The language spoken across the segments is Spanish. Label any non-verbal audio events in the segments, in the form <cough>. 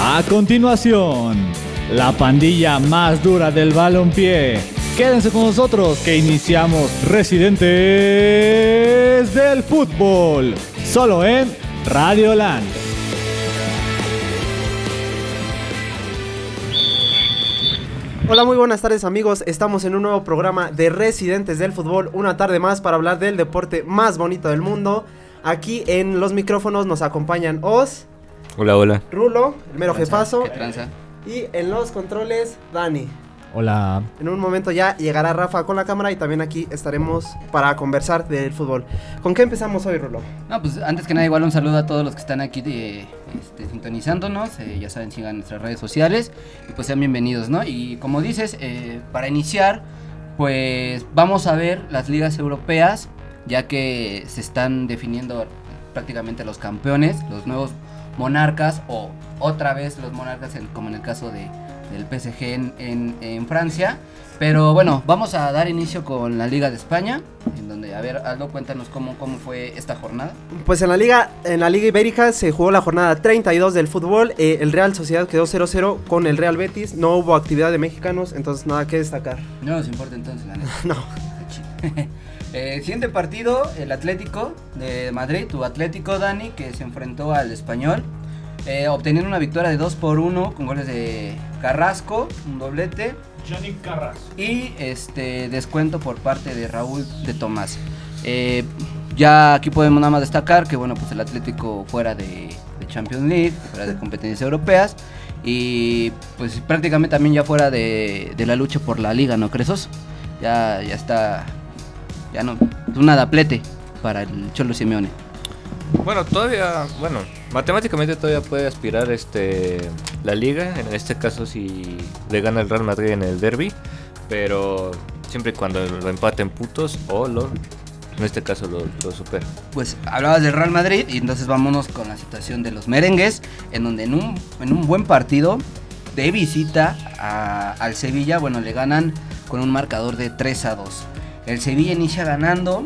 A continuación, la pandilla más dura del balompié. Quédense con nosotros que iniciamos Residentes del Fútbol, solo en Radio Land. Hola, muy buenas tardes amigos. Estamos en un nuevo programa de Residentes del Fútbol, una tarde más para hablar del deporte más bonito del mundo. Aquí en los micrófonos nos acompañan Oz, Hola, hola. Rulo, el mero jefazo, ¿Qué tranza? y en los controles, Dani. Hola. En un momento ya llegará Rafa con la cámara y también aquí estaremos para conversar del fútbol. ¿Con qué empezamos hoy, Rulo? No, pues antes que nada igual un saludo a todos los que están aquí de, este, sintonizándonos, eh, ya saben, sigan nuestras redes sociales y pues sean bienvenidos, ¿no? Y como dices, eh, para iniciar, pues vamos a ver las ligas europeas, ya que se están definiendo prácticamente los campeones, los nuevos monarcas o otra vez los monarcas, en- como en el caso de, del PSG en, en- en Francia. Pero bueno, vamos a dar inicio con la Liga de España, en donde, a ver, Aldo, cuéntanos cómo, cómo fue esta jornada. Pues en la liga en la liga ibérica se jugó la jornada 32 del fútbol. eh, el Real Sociedad quedó 0-0 con el Real Betis. No hubo actividad de mexicanos, entonces nada que destacar. No nos importa entonces, la neta. <laughs> No. <laughs> Eh, siguiente partido, el Atlético de Madrid, tu Atlético Dani, que se enfrentó al Español, eh, obteniendo una victoria de 2 por 1 con goles de Carrasco, un doblete, Johnny Carras. y este descuento por parte de Raúl de Tomás. Eh, ya aquí podemos nada más destacar que bueno, pues el Atlético fuera de, de Champions League, fuera de competencias europeas, y pues prácticamente también ya fuera de, de la lucha por la liga, ¿no crees? Ya, ya está, ya no, es para el Cholo Simeone. Bueno, todavía, bueno, matemáticamente todavía puede aspirar este la liga, en este caso si le gana el Real Madrid en el derby, pero siempre y cuando lo empaten putos o lo, en este caso lo, lo supera. Pues hablabas del Real Madrid y entonces vámonos con la situación de los merengues, en donde en un, en un buen partido de visita a- al Sevilla, bueno, le ganan con un marcador de 3 a 2. El Sevilla inicia ganando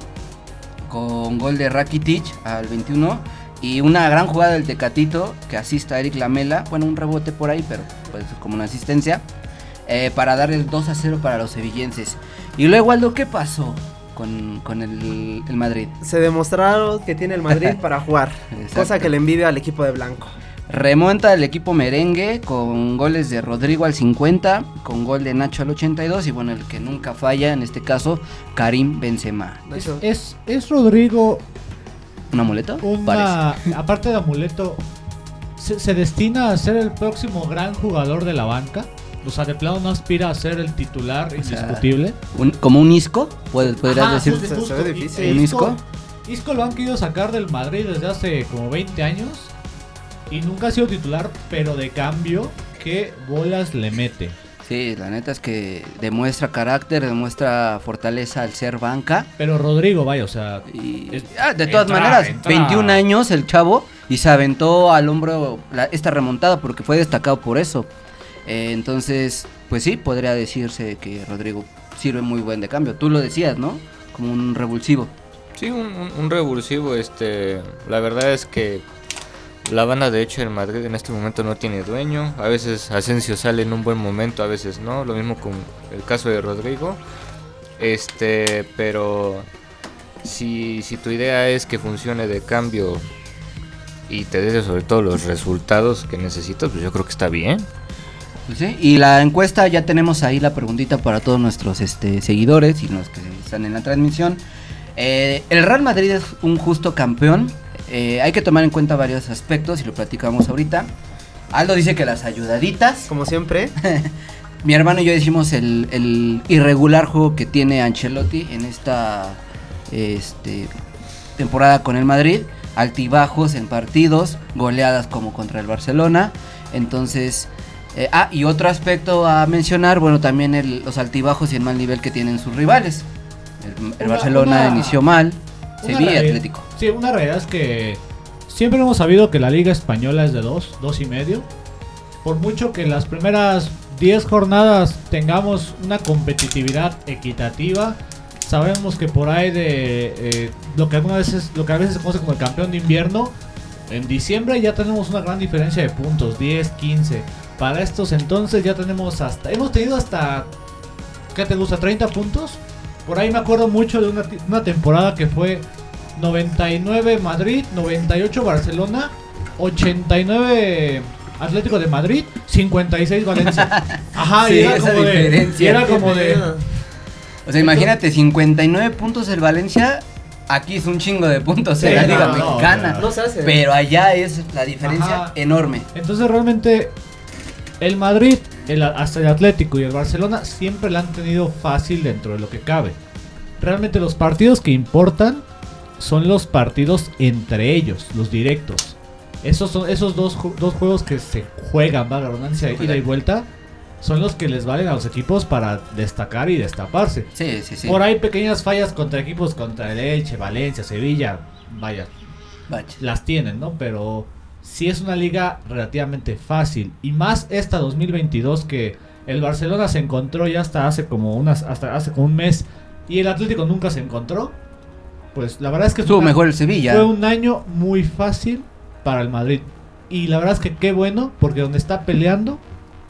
con gol de Rakitic al 21 y una gran jugada del Tecatito que asista a Eric Lamela, bueno, un rebote por ahí, pero pues como una asistencia, eh, para dar el 2 a 0 para los sevillenses. Y luego, Aldo, ¿qué pasó con, con el, el Madrid? Se demostraron que tiene el Madrid <laughs> para jugar, cosa que le envidia al equipo de blanco. Remonta el equipo merengue con goles de Rodrigo al 50, con gol de Nacho al 82 y bueno, el que nunca falla, en este caso, Karim Benzema. Hecho, ¿Es, es Rodrigo ¿Un amuleto? Parece. una, aparte de amuleto, se, se destina a ser el próximo gran jugador de la banca? O sea, de plano no aspira a ser el titular sea, indiscutible. Un- como un isco, podrías Ajá, decir. Se- se ve difícil. ¿Un Isco? Isco lo han querido sacar del Madrid desde hace como 20 años y nunca ha sido titular, pero de cambio, ¿qué bolas le mete? Sí, la neta es que demuestra carácter, demuestra fortaleza al ser banca. Pero Rodrigo, vaya, o sea, Y, Es- ah, de todas entra, maneras, entra. 21 años el chavo y se aventó al hombro la- esta remontada porque fue destacado por eso. Eh, entonces, pues sí, podría decirse que Rodrigo sirve muy buen de cambio. Tú lo decías, ¿no? Como un revulsivo. Sí, un, un- un revulsivo, este, la verdad es que la banda de hecho en Madrid en este momento no tiene dueño, a veces Asensio sale en un buen momento, a veces no, lo mismo con el caso de Rodrigo, este, pero si, si tu idea es que funcione de cambio y te dé sobre todo los resultados que necesitas, pues yo creo que está bien. Pues sí, Y la encuesta, ya tenemos ahí la preguntita para todos nuestros este, seguidores y los que están en la transmisión. Eh, el Real Madrid es un justo campeón. Eh, hay que tomar en cuenta varios aspectos y lo platicamos ahorita. Aldo dice que las ayudaditas. como siempre, <laughs> Mi hermano y yo decimos el, el irregular juego que tiene Ancelotti en esta este, temporada con el Madrid. Altibajos en partidos, goleadas como contra el Barcelona. Entonces, eh, ah, y otro aspecto a mencionar, bueno, también el- los altibajos y el mal nivel que tienen sus rivales. El, el Una- Barcelona una- inició mal, Sevilla Atlético. Sí, una realidad es que siempre hemos sabido que la liga española es de dos, dos y medio. Por mucho que las primeras 10 jornadas tengamos una competitividad equitativa, sabemos que por ahí de eh, lo que algunas veces, lo que a veces se conoce como el campeón de invierno, En diciembre ya tenemos una gran diferencia de puntos, 10, 15. Para estos entonces ya tenemos hasta, hemos tenido hasta, ¿qué te gusta? 30 puntos. Por ahí me acuerdo mucho de una temporada que fue 99 Madrid, 98 Barcelona, 89 Atlético de Madrid, 56 Valencia. <laughs> Ajá, Sí, y era esa como de, diferencia. y era como de, O sea, imagínate, 59 puntos el Valencia. Aquí es un chingo de puntos Sí, en la Liga no, no, Mexicana. No se hace. Pero allá es la diferencia Ajá. enorme. Entonces realmente el Madrid, el, hasta el Atlético y el Barcelona siempre la han tenido fácil dentro de lo que cabe. Realmente los partidos que importan son los partidos entre ellos, los directos. Esos son esos dos, dos juegos que se juegan, va la redundancia, ida y vuelta, son los que les valen a los equipos para destacar y destaparse. Sí, sí, sí. Por ahí pequeñas fallas contra equipos contra el Elche, Valencia, Sevilla, vaya, Vaya. las tienen, ¿no? Pero sí es una liga relativamente fácil. Y más esta 2022 que el Barcelona se encontró ya hasta hace como unas, hasta hace como un mes. Y el Atlético nunca se encontró. Pues la verdad es que Estuvo fue una- mejor el Sevilla. fue un año muy fácil para el Madrid. Y la verdad es que qué bueno, porque donde está peleando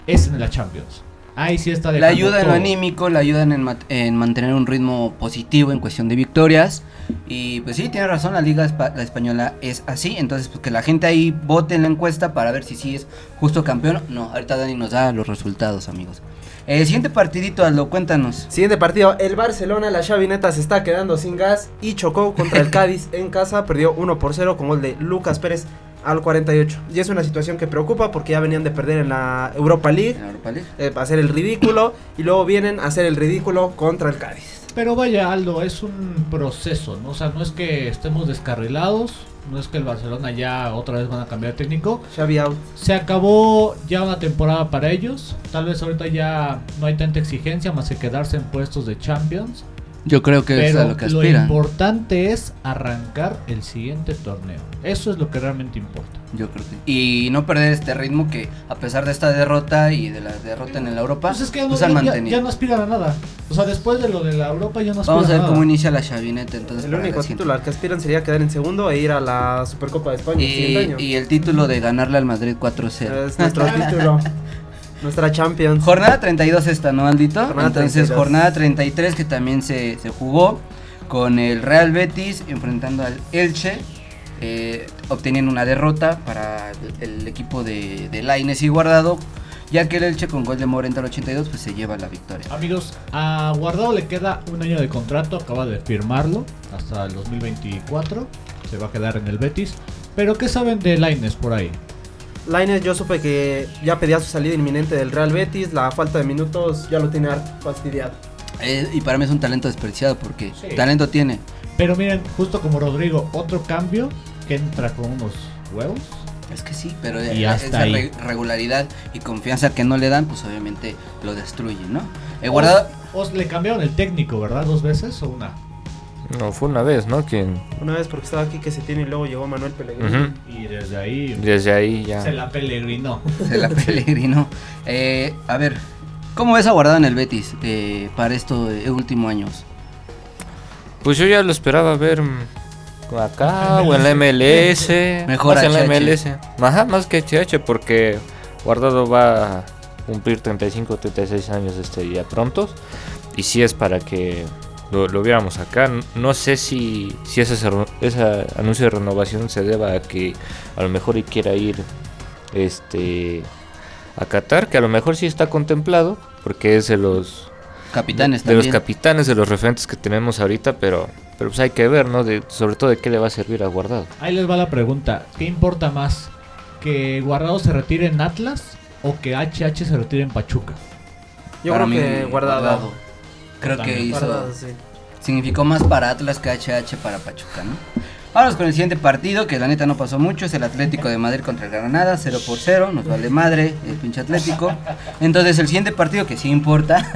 es en la Champions. Ahí sí está La dejando ayuda en lo todo. anímico, la ayudan en, ma- en mantener un ritmo positivo en cuestión de victorias. Y pues sí, tiene razón, la liga espa- la española es así. Entonces, pues que la gente ahí vote en la encuesta para ver si sí es justo campeón. No, ahorita Dani nos da los resultados, amigos. El siguiente partidito, Aldo, cuéntanos. Siguiente partido, el Barcelona, la chavineta se está quedando sin gas y chocó contra el <laughs> Cádiz en casa, perdió 1 por 0 con gol de Lucas Pérez al 48. Y es una situación que preocupa porque ya venían de perder en la Europa League, En la Europa League. eh, a hacer el ridículo y luego vienen a hacer el ridículo contra el Cádiz. Pero vaya, Aldo, es un proceso, ¿no? O sea, no es que estemos descarrilados, no es que el Barcelona ya otra vez van a cambiar de técnico. Xavi out. Se acabó ya una temporada para ellos. Tal vez ahorita ya no hay tanta exigencia más que quedarse en puestos de Champions. Yo creo que es a lo que lo aspiran. importante es arrancar el siguiente torneo. Eso es lo que realmente importa. Yo creo que. Y no perder este ritmo que, a pesar de esta derrota y de la derrota en la Europa, Pues es que ya no, pues han ya- ya- mantenido. ya no aspiran a nada. O sea, después de lo de la Europa ya no aspiran Vamos a ver a cómo nada. inicia la chavineta entonces. El único título al que aspiran sería quedar en segundo e ir a la Supercopa de España el año. Y, y el título de ganarle al Madrid 4-0. Es nuestro <laughs> título, nuestra Champions. Jornada 32 esta, ¿no, Aldito? Jornada Entonces, 32. jornada 33 que también se, se jugó con el Real Betis enfrentando al Elche, eh, obteniendo una derrota para el, el equipo de, de Lainez y Guardado, ya que el Elche con gol de Morenta al 82 pues se lleva la victoria. Amigos, a Guardado le queda un año de contrato, acaba de firmarlo hasta el 2024. Se va a quedar en el Betis. Pero ¿qué saben de Laines por ahí? Lainez yo supe que ya pedía su salida inminente del Real Betis, la falta de minutos ya lo tiene fastidiado. Eh, y para mí es un talento desperdiciado porque Sí. talento tiene. Pero miren, justo como Rodrigo, otro cambio que entra con unos huevos. Es que sí, pero Y eh, hasta esa ahí. regularidad y confianza que no le dan, pues obviamente lo destruyen, ¿no? Eh, guardado, Os, os le cambiaron el técnico, ¿verdad? ¿Dos veces o una? No, fue una vez, ¿no? Quien Una vez porque estaba aquí que se tiene y luego llegó Manuel Pellegrini. Y desde ahí desde ahí ya. se la peregrinó. se la pellegrino. Eh, a ver, ¿cómo ves a Guardado en el Betis eh, para estos últimos años? Pues yo ya lo esperaba ver mm, acá o en la <laughs> MLS. Mejor más en la HH. MLS. Ajá, más que HH porque Guardado va a cumplir 35 36 años este día pronto. Y si es para que lo, lo viéramos acá. No sé si, si ese, ese anuncio de renovación se deba a que a lo mejor y quiera ir este a Qatar, que a lo mejor sí está contemplado, porque es de los Capitanes de los capitanes, de los referentes que tenemos ahorita, pero, pero pues hay que ver, ¿no? De, sobre todo de qué le va a servir a Guardado. Ahí les va la pregunta. ¿Qué importa más? ¿Que Guardado se retire en Atlas o que HH se retire en Pachuca? Yo Para creo mí, que guardado. Creo que hizo, sí. significó más para Atlas que HH para Pachuca, ¿no? Vamos con el siguiente partido, que la neta no pasó mucho, es el Atlético de Madrid contra el Granada, 0 por 0, nos vale madre el pinche Atlético. Entonces el siguiente partido que sí importa,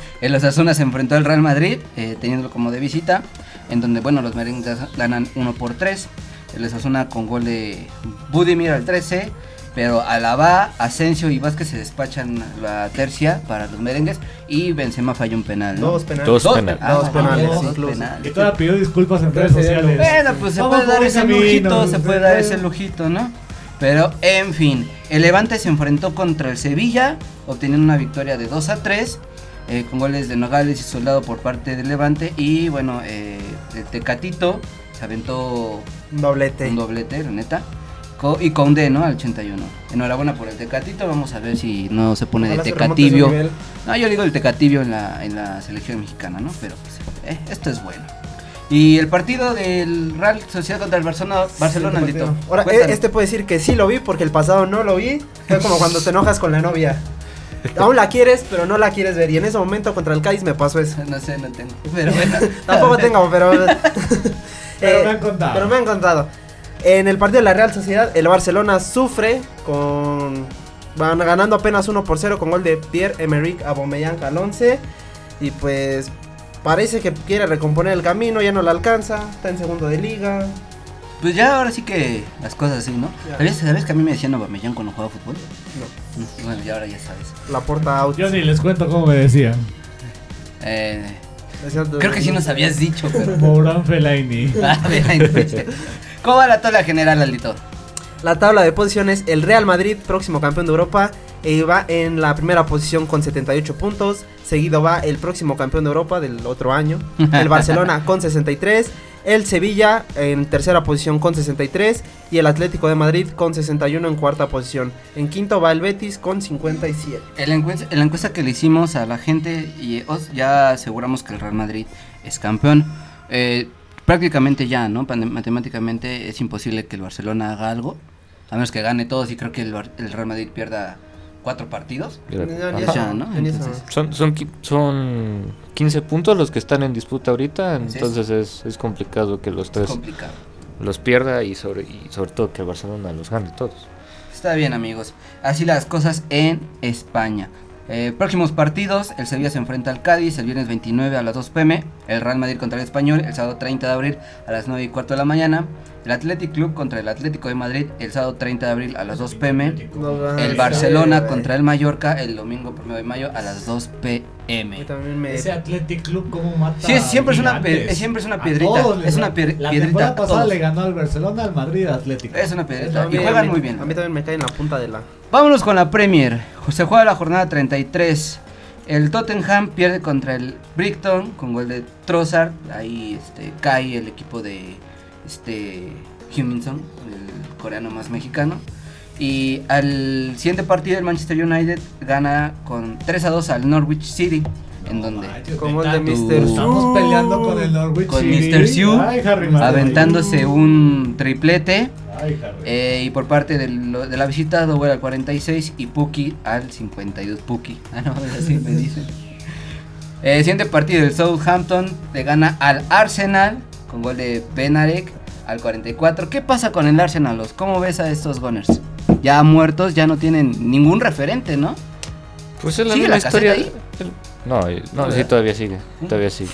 <laughs> el Osasuna se enfrentó al Real Madrid, eh, teniéndolo como de visita, en donde, bueno, los merengues ganan 1 por 3, el Osasuna con gol de Budimir al 13, Pero Alaba, Asensio y Vázquez se despachan la tercia para los merengues y Benzema falla un penal. ¿no? Dos penales. Dos Dos penales. Ah, Dos penales, dos incluso. penales. Y todavía pidió disculpas en redes sociales. Bueno, pues se puede dar ese camino, lujito, se puede dar ese lujito, ¿no? Pero, en fin, el Levante se enfrentó contra el Sevilla, obteniendo una victoria de 2 a 3, eh, con goles de Nogales y Soldado por parte del Levante. Y bueno, eh, el Tecatito se aventó Un doblete. un doblete, la neta. Co- y Conde, ¿no? Al 81. Enhorabuena por el Tecatito, vamos a ver si no se pone Ojalá de Tecatibio. No, yo digo el Tecatibio en la, en la selección mexicana, ¿no? Pero pues, eh, esto es bueno. Y el partido del Real Sociedad contra el Barcelona, Barcelona, Sí. Ahora, eh, este puede decir que sí lo vi porque el pasado no lo vi. Fue como cuando te enojas con la novia. Aún la quieres, pero no la quieres ver. Y en ese momento contra el Cádiz me pasó eso. No sé, no tengo. Pero bueno. <laughs> Tampoco tengo, pero. <laughs> <laughs> Pero eh, me han contado. Pero me han contado. En el partido de la Real Sociedad, el Barcelona sufre con. Van ganando apenas 1 por 0 con gol de Pierre-Emerick Aubameyang al 11. Y pues. Parece que quiere recomponer el camino, ya no le alcanza. Está en segundo de liga. Pues ya ahora sí que las cosas así, ¿no? ¿Sabías, sabías que a mí me decían Aubameyang cuando jugaba fútbol? No. Mm, Bueno, ya ahora ya sabes. La porta out. Yo ni les cuento cómo me decían. Eh, Decía- creo que sí nos habías dicho, pero... Fellaini. <laughs> Ah. <laughs> ¿Cómo va la tabla general, Aldito? La tabla de posiciones, el Real Madrid, próximo campeón de Europa, eh, va en la primera posición con 78 puntos. Seguido va el próximo campeón de Europa del otro año, el <laughs> Barcelona con 63. El Sevilla en tercera posición con 63 y el Atlético de Madrid con 61 en cuarta posición. En quinto va el Betis con 57. En la, encuesta, en la encuesta que le hicimos a la gente y os ya aseguramos que el Real Madrid es campeón. Eh, prácticamente ya, ¿no? Matemáticamente es imposible que el Barcelona haga algo. A menos que gane todos y creo que el, Bar- el Real Madrid pierda cuatro partidos. Ya, ¿no? ya. Entonces- Son, son, qui- son 15 puntos los que están en disputa ahorita, entonces es, es complicado que los Es tres los pierda y sobre, y sobre todo que el Barcelona los gane todos. Está bien, amigos. Así las cosas en España. Eh, próximos partidos: el Sevilla se enfrenta al Cádiz el viernes 29 a las 2 pm. El Real Madrid contra el Español el sábado 30 de abril a las 9 y cuarto de la mañana. El Athletic Club contra el Atlético de Madrid el sábado 30 de abril a las 2 pm. No, El Barcelona contra el Mallorca el domingo 1 de mayo a las 2 A mí pm. me- Ese Athletic Club cómo mata Sí, es- siempre es una siempre es una A piedrita, todos es una pier- La piedrita temporada pasada le ganó al Barcelona al Madrid Atlético. Es una piedrita. Y juegan muy bien. A mí también me cae en la punta de la. Vámonos con la Premier. Se juega la jornada 33. El Tottenham pierde contra el Brighton con gol de Trossard. Ahí este, cae el equipo de este Huminson, el coreano más mexicano. Y al siguiente partido el Manchester United gana con 3 a 2 al Norwich City. en donde de Mr. Estamos peleando con el Norwich con City. Mr. Sue Ay, Harry Maguire. aventándose un triplete. Ay. Eh, y por parte de la visita, Dower al 46 y Puki al 52. Puki. <laughs> Ah, no, así me dicen. Eh, siguiente partido, el Southampton le gana al Arsenal con gol de Benarek al 44. ¿Qué pasa con el Arsenal? Los? ¿Cómo ves a estos Gunners? Ya muertos, ya no tienen ningún referente, ¿no? Pues es la ¿Sigue misma la historia. ahí? No, no, sí, todavía sigue. Todavía sigue.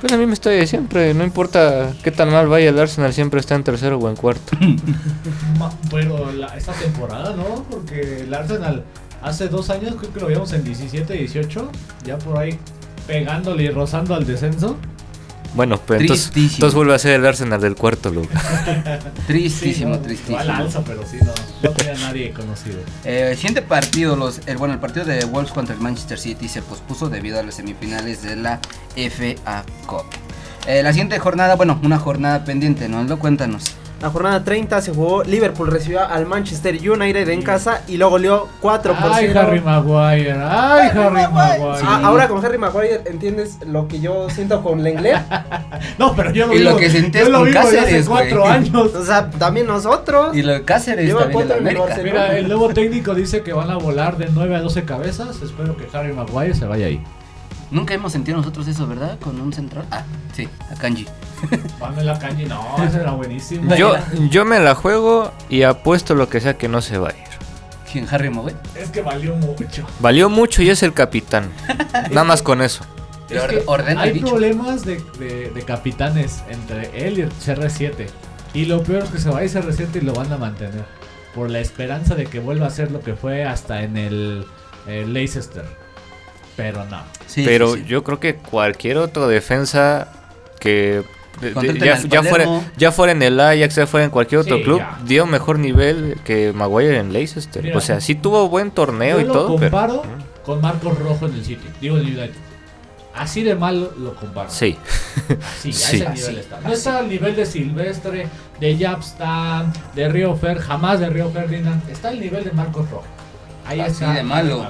Pues la misma historia de siempre. No importa qué tan mal vaya el Arsenal, siempre está en tercero o en cuarto. <laughs> Pero la- esta temporada, ¿no? Porque el Arsenal hace dos años, creo que lo vimos en 17, 18, ya por ahí pegándole y rozando al descenso. Bueno, pero entonces, Tristísimo. entonces vuelve a ser el Arsenal del cuarto lugar. <laughs> Tristísimo, Sí, ¿no? tristísimo. Igual alza, pero sí, no, no tenía nadie conocido. Eh, el siguiente partido, los, el, bueno, el partido de Wolves contra el Manchester City se pospuso debido a las semifinales de la FA Cup. Eh, la siguiente jornada, bueno, una jornada pendiente, ¿no? Lo cuéntanos. La jornada 30 se jugó. Liverpool recibió al Manchester United en casa y lo goleó 4 por Ay, 0. Harry Maguire. Ay, Harry Maguire. Ah, ahora con Harry Maguire entiendes lo que yo siento con Lenglet. <laughs> No, pero yo lo Y lo que sentías yo lo con vivo hace Cáceres, güey. cuatro años. o sea, también nosotros. Y lo de Cáceres Lleva también en América. Mira, el nuevo técnico dice que van a volar de 9 a 12 cabezas. Espero que Harry Maguire se vaya ahí. Nunca hemos sentido nosotros eso, ¿verdad? Con un central. Ah, sí, a Kanji. En la calle. No, ese era buenísimo. Yo, yo me la juego y apuesto lo que sea que no se va a ir. ¿Quién? Harry Maguire. Es que valió mucho. Valió mucho y es el capitán. <laughs> Nada más con eso. Es que hay problemas de, de- de capitanes entre él y el CR7. Y lo peor es que se va a ir CR7 y lo van a mantener. por la esperanza de que vuelva a ser lo que fue hasta en el, el Leicester. Pero no. Sí, Pero sí, sí. yo creo que cualquier otro defensa que ya, ya fuera, ya fuera en el Ajax, ya fuera en cualquier otro Sí, club, ya. dio mejor nivel que Maguire en Leicester. Mira, o sea, sí tuvo buen torneo Yo y lo todo, pero comparo con Marcos Rojo en el City. Digo en el United. Así de mal lo comparo. sí. Así, a <laughs> Sí. ese Así, nivel está. No está al nivel de Silvestre, de Japstam, de Río Fer, jamás de Río Ferdinand. Está al nivel de Marcos Rojo. Ahí Así está. de malo.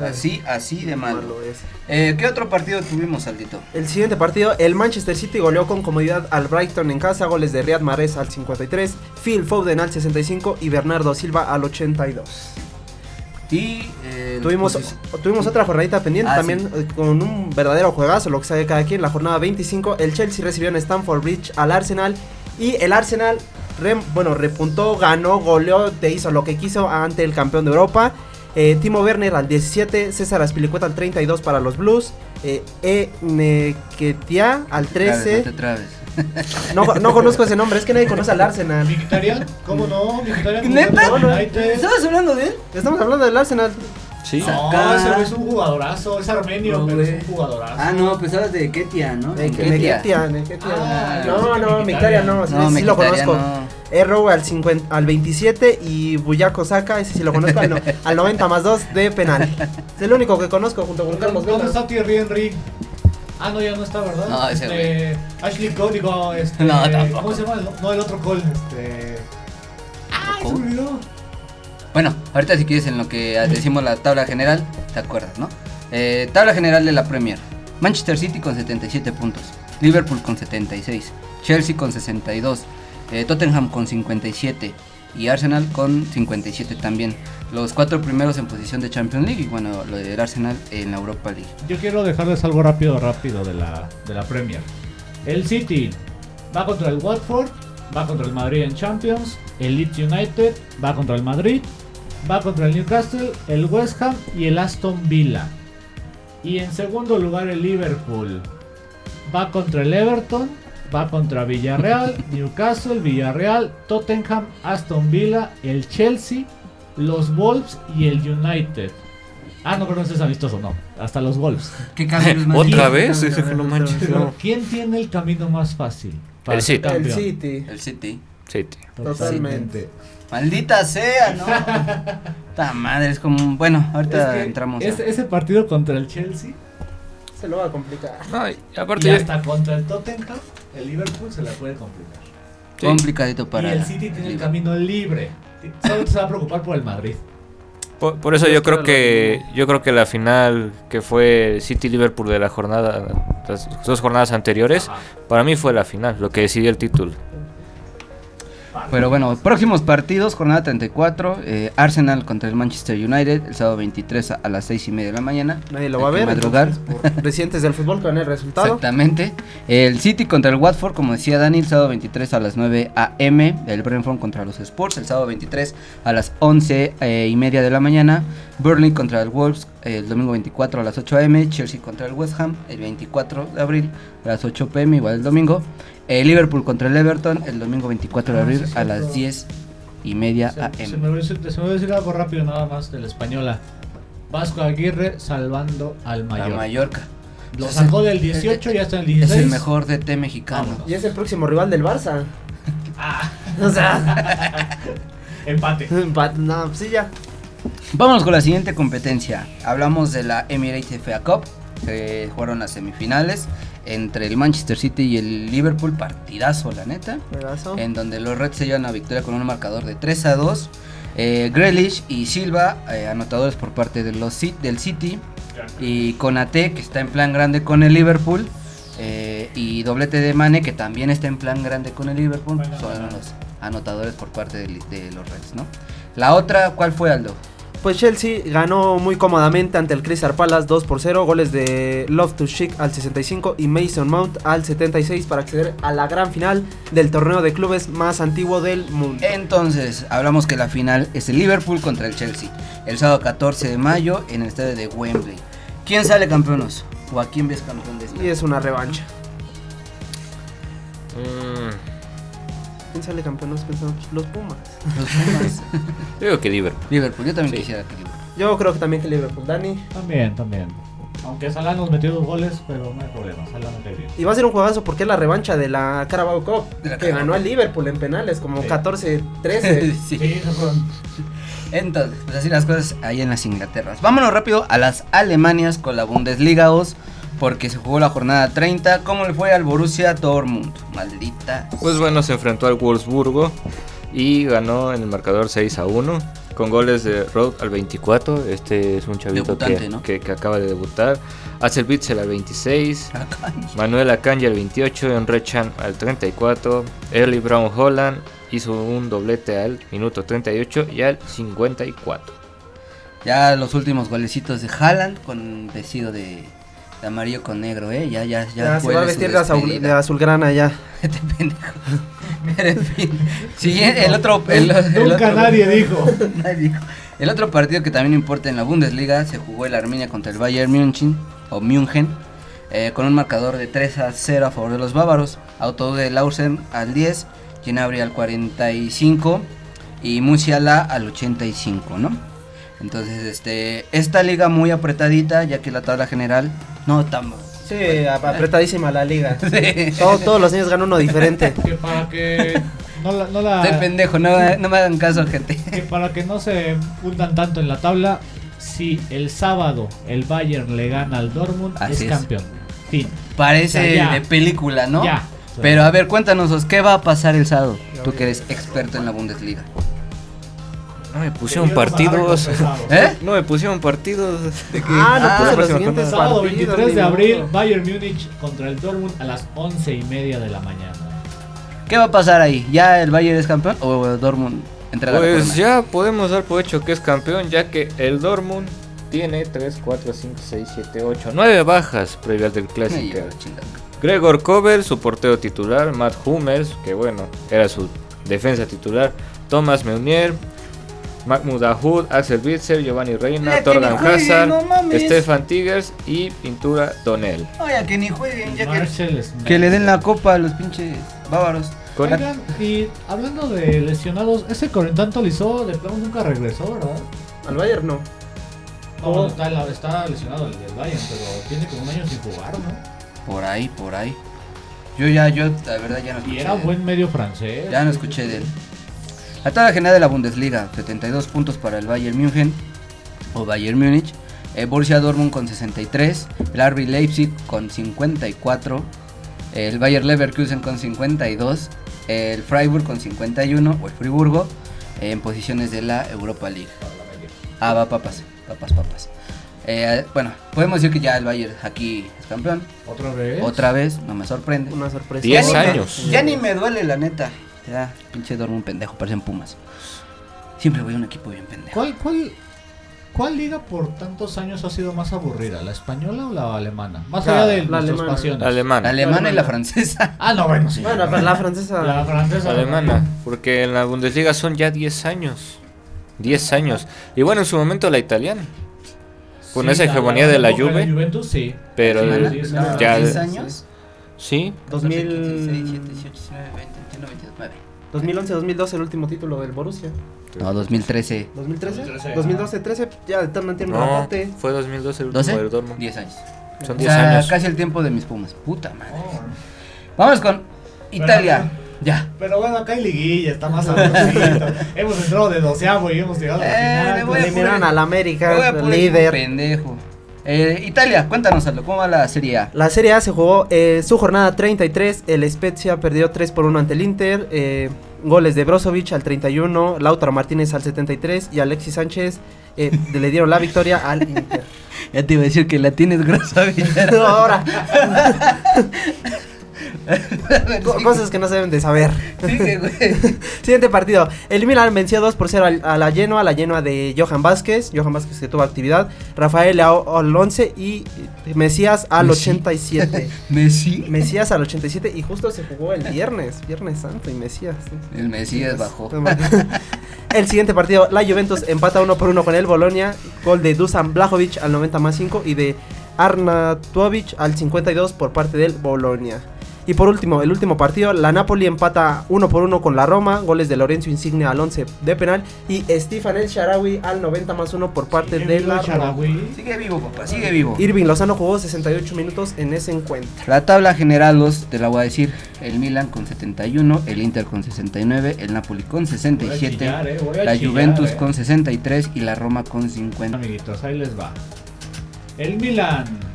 Así, así de malo. Malo es. Eh, ¿Qué otro partido tuvimos, Aldito? El siguiente partido, el Manchester City goleó con comodidad al Brighton en casa, goles de Riyad Mahrez al 53, Phil Foden al 65 y Bernardo Silva al 82. Y eh, Tuvimos, tuvimos otra jornadita pendiente Ah, también eh, con un verdadero juegazo, lo que sabe cada quien. La jornada 25, el Chelsea recibió en Stamford Bridge al Arsenal y el Arsenal, bueno, repuntó, ganó, goleó, te hizo lo que quiso ante el campeón de Europa. Eh, Timo Werner al 17, César Aspilicueta al 32 para los Blues, eh, E. Nequetia al trabes, 13. no te trabes. <laughs> No, no conozco ese nombre, es que nadie conoce al Arsenal. ¿Mkhitaryan? ¿Cómo no? ¿Mkhitaryan? ¿Neta? jugó con United. ¿Estabas hablando de él? Estamos hablando del Arsenal. Sí. No, Saca. ese es un jugadorazo. Es armenio, No, pero es un jugadorazo. Ah, no, pensabas de Ketia, ¿no? Nequetia, Nequetia. Ah, no, no, Mkhitaryan no, sí, No, sí lo conozco. No. Erro al, 50, al 27 y Buyako Saka, ese sí lo conozco, al, no- <laughs> al 90 más 2 de penal. Es el único que conozco junto con Carlos ¿Dónde está Thierry Henry? Ah, no, ya no está, ¿verdad? No, ese este, Ashley Cole, digo, este. No, tampoco. ¿Cómo se llama? el- No, el otro Cole, este. ¡Ah! Se olvidó. Bueno, ahorita si quieres en lo que decimos la tabla general, te acuerdas, ¿no? Eh, tabla general de la Premier. Manchester City con 77 puntos. Liverpool con 76. Chelsea con 62. Eh, Tottenham con 57. Y Arsenal con 57 también. Los cuatro primeros en posición de Champions League. Y bueno, lo del Arsenal en la Europa League. Yo quiero dejarles algo rápido, rápido de la, de la Premier. El City va contra el Watford, va contra el Madrid en Champions, el Leeds United va contra el Madrid, va contra el Newcastle, el West Ham y el Aston Villa. Y en segundo lugar el Liverpool va contra el Everton, va contra Villarreal, Newcastle, Villarreal, Tottenham, Aston Villa, el Chelsea, los Wolves y el United. Ah, no, pero no es amistoso, no. Hasta los Wolves. ¿Qué más? ¿Otra vez? sí, Dije que no manches. Pero, no. ¿quién tiene el camino más fácil? para El City. El? City. El City. Tío. Totalmente. Maldita sea, ¿no? <laughs> Esta madre es como. Bueno, ahorita Es que entramos. a- ese, partido contra el Chelsea Se lo va a complicar. No, y y aparte, hasta contra el Tottenham, el Liverpool se la puede complicar. Sí. Complicadito para. y el City tiene el camino libre. Solo se va a preocupar por el Madrid. por, por eso yo creo que yo creo que la final que fue City Liverpool de la jornada, las dos jornadas anteriores, Ajá. para mí fue la final, lo que decidió el título. Pero bueno, próximos partidos, jornada 34, eh, Arsenal contra el Manchester United, el sábado 23 a, a las 6 y media de la mañana. Nadie lo va a ver. madrugar. por <laughs> Recientes del fútbol con el resultado. Exactamente. El City contra el Watford, como decía Dani, el sábado 23 a las 9 a.m. El Brentford contra los Sports, el sábado 23 a las 11 eh, y media de la mañana. Burnley contra el Wolves, eh, el domingo 24 a las 8 a.m. Chelsea contra el West Ham, el 24 de abril a las 8 p.m. igual el domingo. Eh, Liverpool contra el Everton, el domingo 24 de Ah, abril sí, a las cierto. 10 y media Se, se a.m. me olvidó decir- se me olvidó decir algo rápido nada más de la española. Vasco Aguirre salvando al A Mayor. Mallorca. Lo Es sacó el- del 18 y hasta el Es 16. el mejor DT mexicano. Vámonos. Y es el próximo rival del Barça. <laughs> Ah, O sea, <laughs> empate. <laughs> empat- no, pues sí, ya. Vamos con la siguiente competencia. Hablamos de la Emirates FA Cup. Que jugaron las semifinales entre el Manchester City y el Liverpool. Partidazo, la neta. Pedazo. En donde los Reds se llevan la victoria con un marcador de 3 a 2. Eh, Grealish y Silva, eh, anotadores por parte de los, Ci- del City. Y Conate, que está en plan grande con el Liverpool. eh, y doblete de Mane, que también está en plan grande con el Liverpool. Bueno, son bueno. los anotadores por parte de, de los Reds, ¿no? La otra, ¿cuál fue Aldo? Pues Chelsea ganó muy cómodamente ante el Crystal Palace 2 por 0, goles de Love to Chic al 65 y Mason Mount al 76 para acceder a la gran final del torneo de clubes más antiguo del mundo. Entonces, hablamos que la final es el Liverpool contra el Chelsea. El sábado 14 de mayo en el estadio de Wembley. ¿Quién sale campeones? ¿O a quién ves campeón de esta? Y es una revancha. Mm, ¿Quién sale campeón? Nos pensamos, los Pumas. Los Pumas. <laughs> Yo digo que Liverpool. Liverpool, yo también Sí. quisiera que Liverpool. Yo creo que también que Liverpool. Dani. También, también. Aunque Salah nos metió dos goles, pero no hay problema. Salah mete bien. Y va a ser un juegazo porque es la revancha de la Carabao Cup. La que Carabao ganó al. Liverpool en penales, como Sí. 14-13. <laughs> Sí. Entonces, pues así las cosas ahí en las Inglaterras. Vámonos rápido a las Alemanias con la Bundesliga 2. Porque se jugó la jornada 30. ¿Cómo le fue al Borussia Dortmund? Maldita. Pues bueno, se enfrentó al Wolfsburgo y ganó en el marcador 6 a 1 con goles de Rod al 24. Este es un chavito Debutante, que, ¿no? que- que acaba de debutar. Axel Witzel al 26. Manuel Akanji al 28, Enre Chan al 34, Early Brown Holland hizo un doblete al minuto 38 y al 54. Ya los últimos golecitos de Haaland con vestido de, de amarillo con negro, ¿eh? Ya, ya, ya. Ya, se va a vestir de, de azulgrana ya. <laughs> Este pendejo. Pero en fin. Siguiente, el otro. El, el Nunca otro- nadie dijo. <laughs> Nadie dijo. El otro partido que también importa en la Bundesliga se jugó el Arminia contra el Bayern München o München eh, con un marcador de 3 a 0 a favor de los bávaros. Auto de Lausen al 10, Gnabry al 45 y Musiala al 85, ¿no? Entonces, este, esta liga muy apretadita ya que la tabla general no tan Sí, ap- apretadísima la liga. <laughs> Sí. Todo- todos los años gana uno diferente. <laughs> Que para que no la, no la- Estoy pendejo, no, no me hagan caso, gente. que para que no se hundan tanto en la tabla, si el sábado el Bayern le gana al Dortmund, Así es es. campeón. Fin. Parece O sea, ya. de película, ¿no? Ya. Pero a ver, cuéntanos, Os, ¿qué va a pasar el sábado? Tú que eres experto en la Bundesliga. No me pusieron partidos. ¿Eh? No me pusieron partidos. Ah, no Ah, la los siguientes. Sábado partidos, 23 de abril. Bayern Múnich contra el Dortmund a las 11 y media de la mañana. ¿Qué va a pasar ahí? ¿Ya el Bayern es campeón o Dortmund entrega la Pues ya podemos dar por hecho que es campeón, ya que el Dortmund tiene 3, 4, 5, 6, 7, 8, 9 bajas previas del Clásico. Gregor Kober, su portero titular, Matt Hummels, que bueno, era su defensa titular, Thomas Meunier, Mahmoud Dahoud, Axel Witzel, Giovanni Reina, Torgan Hazard, no. Stefan Tigers y Pintura Donel. Oye, que ni jueguen, ya que, le den la copa a los pinches bávaros. Con- Oigan, y hablando de lesionados, ese Corintán Tolizó de plano nunca regresó, ¿verdad? Al Bayern no. No, Oh. está, lesionado el del Bayern, pero tiene como un año sin jugar, ¿no? Por ahí, por ahí. Yo ya, yo, la verdad, ya no escuché. Y era de él. buen medio francés. Ya no escuché de él. La tabla general de la Bundesliga, 72 puntos para el Bayern München o Bayern Múnich, el Borussia Dortmund con 63, el RB Leipzig con 54, el Bayer Leverkusen con 52, el Freiburg con 51 o el Friburgo en posiciones de la Europa League. Ah, va papas, papas, papas. Eh, bueno, podemos decir que ya el Bayern aquí es campeón. Otra vez. Otra vez, no me sorprende. Una sorpresa. Diez Ya ni me- años. ya ni me duele, la neta. Ya, pinche Dortmund pendejo, parecen Pumas. Siempre voy a un equipo bien pendejo. ¿Cuál, cuál, ¿Cuál liga por tantos años ha sido más aburrida? ¿La española o la alemana? Más La- allá de la nuestras alemana. pasiones. Alemana. La alemana y la francesa. <laughs> Ah, no, bueno, sí. Bueno, pero la francesa. La francesa. Alemana, porque en la Bundesliga son ya 10 años. 10 años. Y bueno, en su momento la italiana. Con esa la- hegemonía la de la Juve. Juventus, sí. Pero sí, ya- 10 años. sí, 2000 16, 17, 18, 19, 20, 21, 22, 9. 2011-2012 el último título del Borussia. No, 2013. 2013. 2013, 2012-13 ya también tiene un no, ratote. fue 2012 el último ¿12? del Dortmund. 10 años. Son O 10 sea, años. casi el tiempo de mis Pumas. Puta madre. Oh. Vamos con Italia. Ya. Pero bueno, acá hay liguilla, está más <laughs> hemos entrado de doceavo y hemos llegado a la Eh, final. le voy a poner- al América, Me voy a el poner líder. Pendejo. Eh, Italia, cuéntanos algo. ¿Cómo va la Serie A? La Serie A se jugó eh, su jornada 33. El Spezia perdió 3 por 1 ante el Inter. eh, goles de Brozovic al 31, Lautaro Martínez al 73 y Alexis Sánchez eh, <laughs> le dieron la victoria al Inter. <laughs> Ya te iba a decir que la tienes. <laughs> No, ahora. <laughs> Co- cosas que no se deben de saber. Sigue, güey. <laughs> Siguiente partido. El Milan venció 2 por 0 al- a la Genoa, la Genoa de Johan Vázquez. Johan Vázquez que tuvo actividad. Rafael al 11 y Mesías al Messi. 87. Messi. Mesías al 87 y justo se jugó el viernes, Viernes Santo y Mesías. ¿sí? El Mesías bajó. <laughs> El siguiente partido, la Juventus empata uno por uno con el Bolonia, gol de Dusan Blajovic al 90 más 5 y de Arnautovic al 52 por parte del Bolonia. Y por último, el último partido, la Napoli empata 1 por 1 con la Roma, goles de Lorenzo Insigne al 11 de penal y Stefan El Sharawi al 90 más 1 por parte Sigue de vivo la Roma. Sigue vivo, papá, sigue vivo. Irving Lozano jugó 68 minutos en ese encuentro. La tabla general, los te la voy a decir. El Milan con 71, el Inter con 69, el Napoli con Voy a 67, chillar, eh, la chillar, Juventus eh. con 63 y la Roma con 50. Amiguitos, ahí les va. El Milan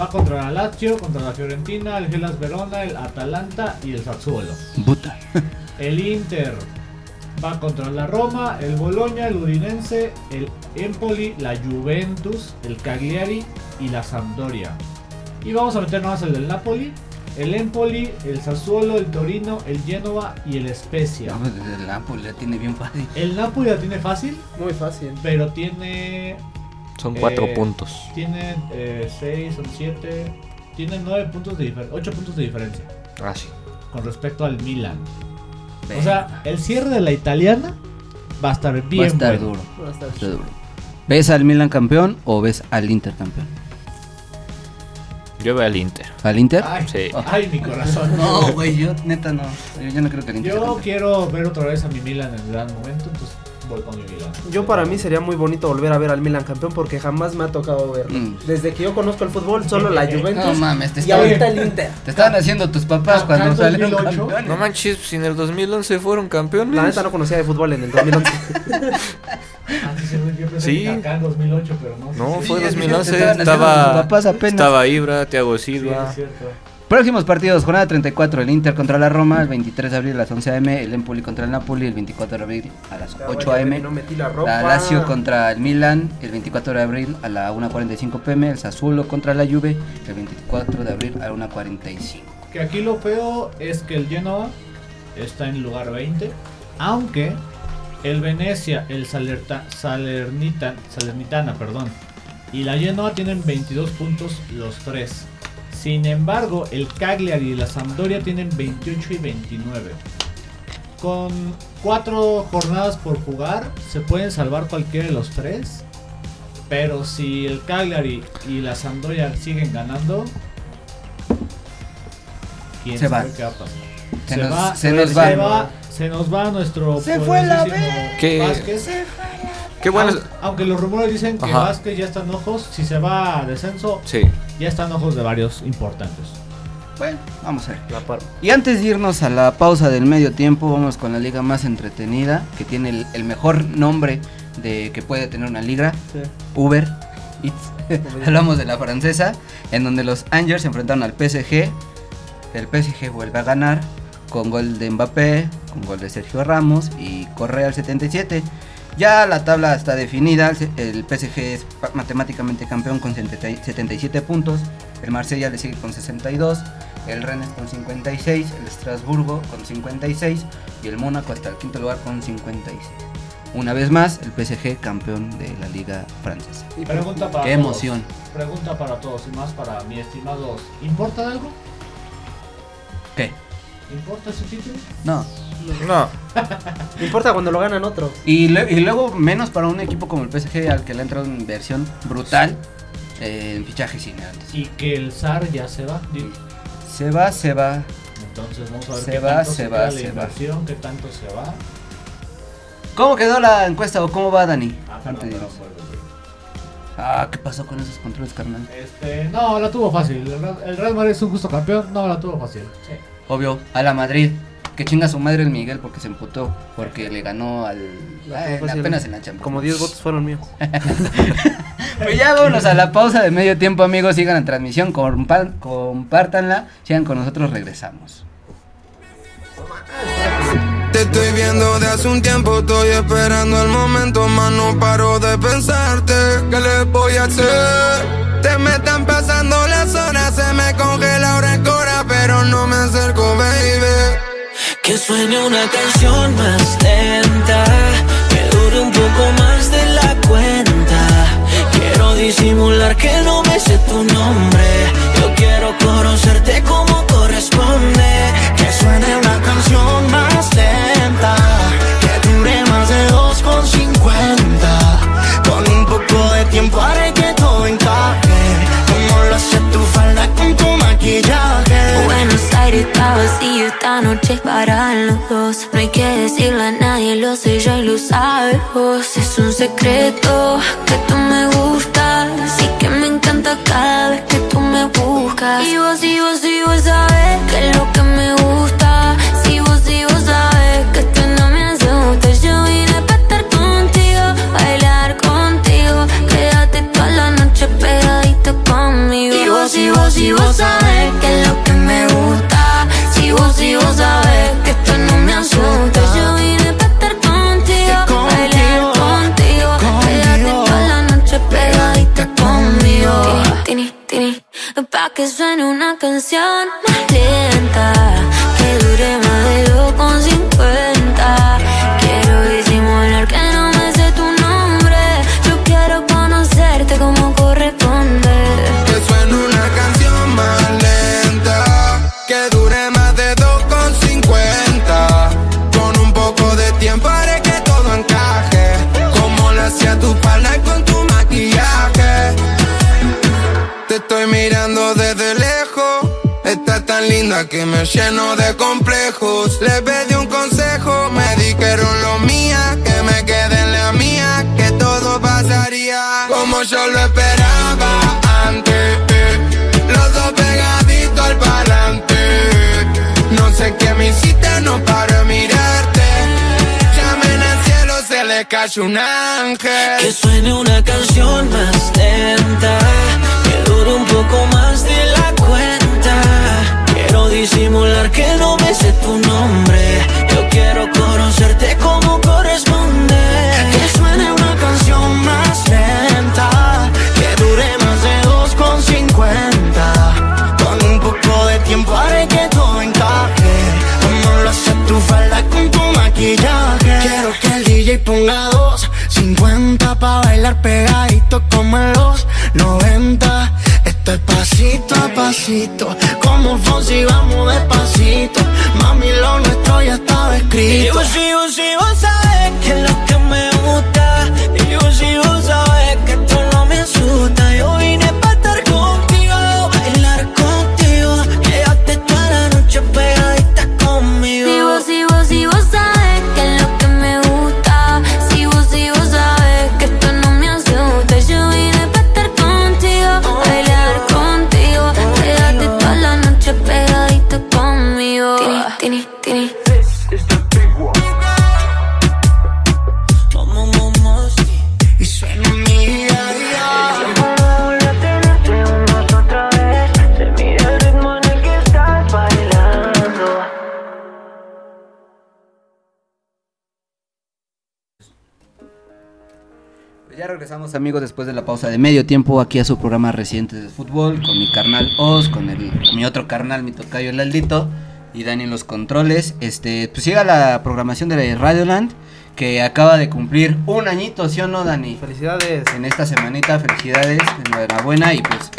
va contra la Lazio, contra la Fiorentina, el Gelas Verona, el Atalanta y el Sassuolo. Puta. El Inter va contra la Roma, el Bologna, el Udinense, el Empoli, la Juventus, el Cagliari y la Sampdoria. Y vamos a meter nomás el del Napoli, el Empoli, el Sassuolo, el Torino, el Genova y el Spezia. No, pues el Napoli la tiene bien fácil. El Napoli la tiene fácil, Muy fácil. pero tiene Son cuatro Eh, puntos. Tiene 6, son 7. Tiene 9 puntos de diferencia. 8 puntos de diferencia Ah, sí. con respecto al Milan. O sea, el cierre de la italiana va a estar bien va a estar bueno. duro. Va a estar va a estar duro. ¿Ves al Milan campeón o ves al Inter campeón? Yo veo al Inter. ¿Al Inter? Ay, Sí. ay, mi corazón. <laughs> No, güey, yo neta no. Yo, yo no creo que el Inter Yo campeón. quiero ver otra vez a mi Milan en el gran momento, entonces voy con mi Milan. Yo para mí sería muy bonito volver a ver al Milan campeón porque jamás me ha tocado verlo. Mm. Desde que yo conozco el fútbol, solo la <laughs> Juventus No mames, te y estaban, ahorita el <laughs> Inter. te estaban haciendo tus papás Acá cuando salieron 2008. campeones. No manches, si en el 2011 fueron campeones. La neta no conocía de fútbol en el 2011. <laughs> Antes yo pensé Sí. que acá en 2008, pero no. No, Sí, fue sí, es que 2011. te estaban haciendo Estaba, tus papás apenas. estaba Ibra, Thiago Sí, Silva. es cierto. Próximos partidos, jornada 34, el Inter contra la Roma, el 23 de abril a las 11 am, el Empoli contra el Napoli, el 24 de abril a las 8 am, No la la Lazio contra el Milan, el 24 de abril a la 1.45 pm, el Sassuolo contra la Juve, el 24 de abril a la 1.45. Que aquí lo feo es que el Genoa está en lugar 20, aunque el Venecia, el Salerta, Salernita, Salernitana, perdón, y la Genoa tienen 22 puntos los tres. Sin embargo, el Cagliari y la Sampdoria tienen 28 y 29. Con cuatro jornadas por jugar, se pueden salvar cualquiera de los tres. Pero si el Cagliari y la Sampdoria siguen ganando, ¿quién Se sabe van. qué va a pasar? Se Se, nos- va, se nos se va, se nos va nuestro Se fue la ¿Qué? Vázquez. Qué bueno. Aunque, aunque los rumores dicen que Ajá. Vázquez ya está en ojos, si se va a descenso, Sí. Ya está en ojos de varios importantes. Bueno, vamos a ver. La par- Y antes de irnos a la pausa del medio tiempo, vamos con la liga más entretenida, que tiene el, el mejor nombre de que puede tener una liga, Sí. Uber Eats. <laughs> Hablamos de la francesa, en donde los Angels se enfrentaron al PSG. El PSG vuelve a ganar con gol de Mbappé, con gol de Sergio Ramos y Correa al 77. Ya la tabla está definida, el PSG es matemáticamente campeón con 70 77 puntos, el Marsella le sigue con 62, el Rennes con 56, el Estrasburgo con 56 y el Mónaco hasta el quinto lugar con 56. Una vez más, el PSG campeón de la liga francesa. Y Pregunta para Qué todos. emoción. Pregunta para todos y más para mi estimado. ¿Importa algo? ¿Qué? ¿Importa ese título? No. No. <laughs> Me importa cuando lo ganan otros. Y, le- y luego menos para un equipo como el PSG al que le ha entrado una inversión brutal eh, en fichajes y nada. Y que el SAR ya se va. Se va, se va. Entonces vamos a ver Se qué va, tanto se se va, se la va. inversión, qué tanto se va. ¿Cómo quedó la encuesta o cómo va Dani? Ah, Antes perdón, perdón. Ah, ¿qué pasó con esos controles, carnal? Este, no, la tuvo fácil. El Real, el Real Madrid es un justo campeón. No, la tuvo fácil. Sí. Obvio, a la Madrid. Que chinga su madre el Miguel porque se emputó. Porque le ganó al. La Ay, tuvo fácil. apenas en la Champions. Como 10 votos fueron míos. <laughs> Pues ya vámonos a la pausa de medio tiempo, amigos. Sigan la transmisión, compa- compártanla. Sigan con nosotros, regresamos. Te estoy viendo de hace un tiempo, estoy esperando el momento, más no paro de pensarte. ¿Qué le voy a hacer? Te me están pasando las horas, se me congela ahora el cora, pero no me acerco, baby. Que suene una canción más lenta, que dure un poco más de la cuenta. Quiero disimular que no me sé tu nombre. Yo quiero conocerte como corresponde. Que suene una canción más lenta, que dure más de 2,50. Con un poco de tiempo Buenos Aires esta noche para los dos. No hay que decirle a nadie, lo sé yo y lo sabes. Es un secreto que tú me gustas. Sí que me encanta cada vez que tú me buscas. Y vos, y vos, y vos sabes que es lo que me gusta. Si vos, y vos sabes que esto no me asusta. Yo vine para estar contigo, bailar contigo. Quédate toda la noche pegadito conmigo. Y vos, y vos, y vos sabes que que suene una canción más lenta. Que me lleno de complejos. Le pedí un consejo, me dijeron lo mía Que me quede en la mía, que todo pasaría Como yo lo esperaba antes. Los dos pegaditos al parlante. No sé qué me hiciste, no paro de mirarte. Llamen al cielo, se le cayó un ángel. Que suene una canción más lenta, que dure un poco más de la cuenta. Disimular que no me sé tu nombre. Yo quiero conocerte como corresponde. Que suene una canción más lenta, que dure más de 2,50. Con un poco de tiempo haré que todo encaje. Como lo hace tu falda con tu maquillaje. Quiero que el DJ ponga dos 50 pa' bailar pegadito como en los 90 Esto es pasito a pasito Como Fonsi vamos despacito. Mami lo nuestro ya estaba escrito. Y vos, y vos sabes que es lo que me gusta. Y vos, y vos sabes que esto no me asusta. Yo regresamos amigos después de la pausa de medio tiempo aquí a su programa Residentes de Fútbol con mi carnal Oz, con el con mi otro carnal, mi tocayo el Aldito y Dani en los controles. Este, pues llega la programación de Radioland que acaba de cumplir un añito, ¿sí o no, Dani? Felicidades. En esta semanita, felicidades, enhorabuena y pues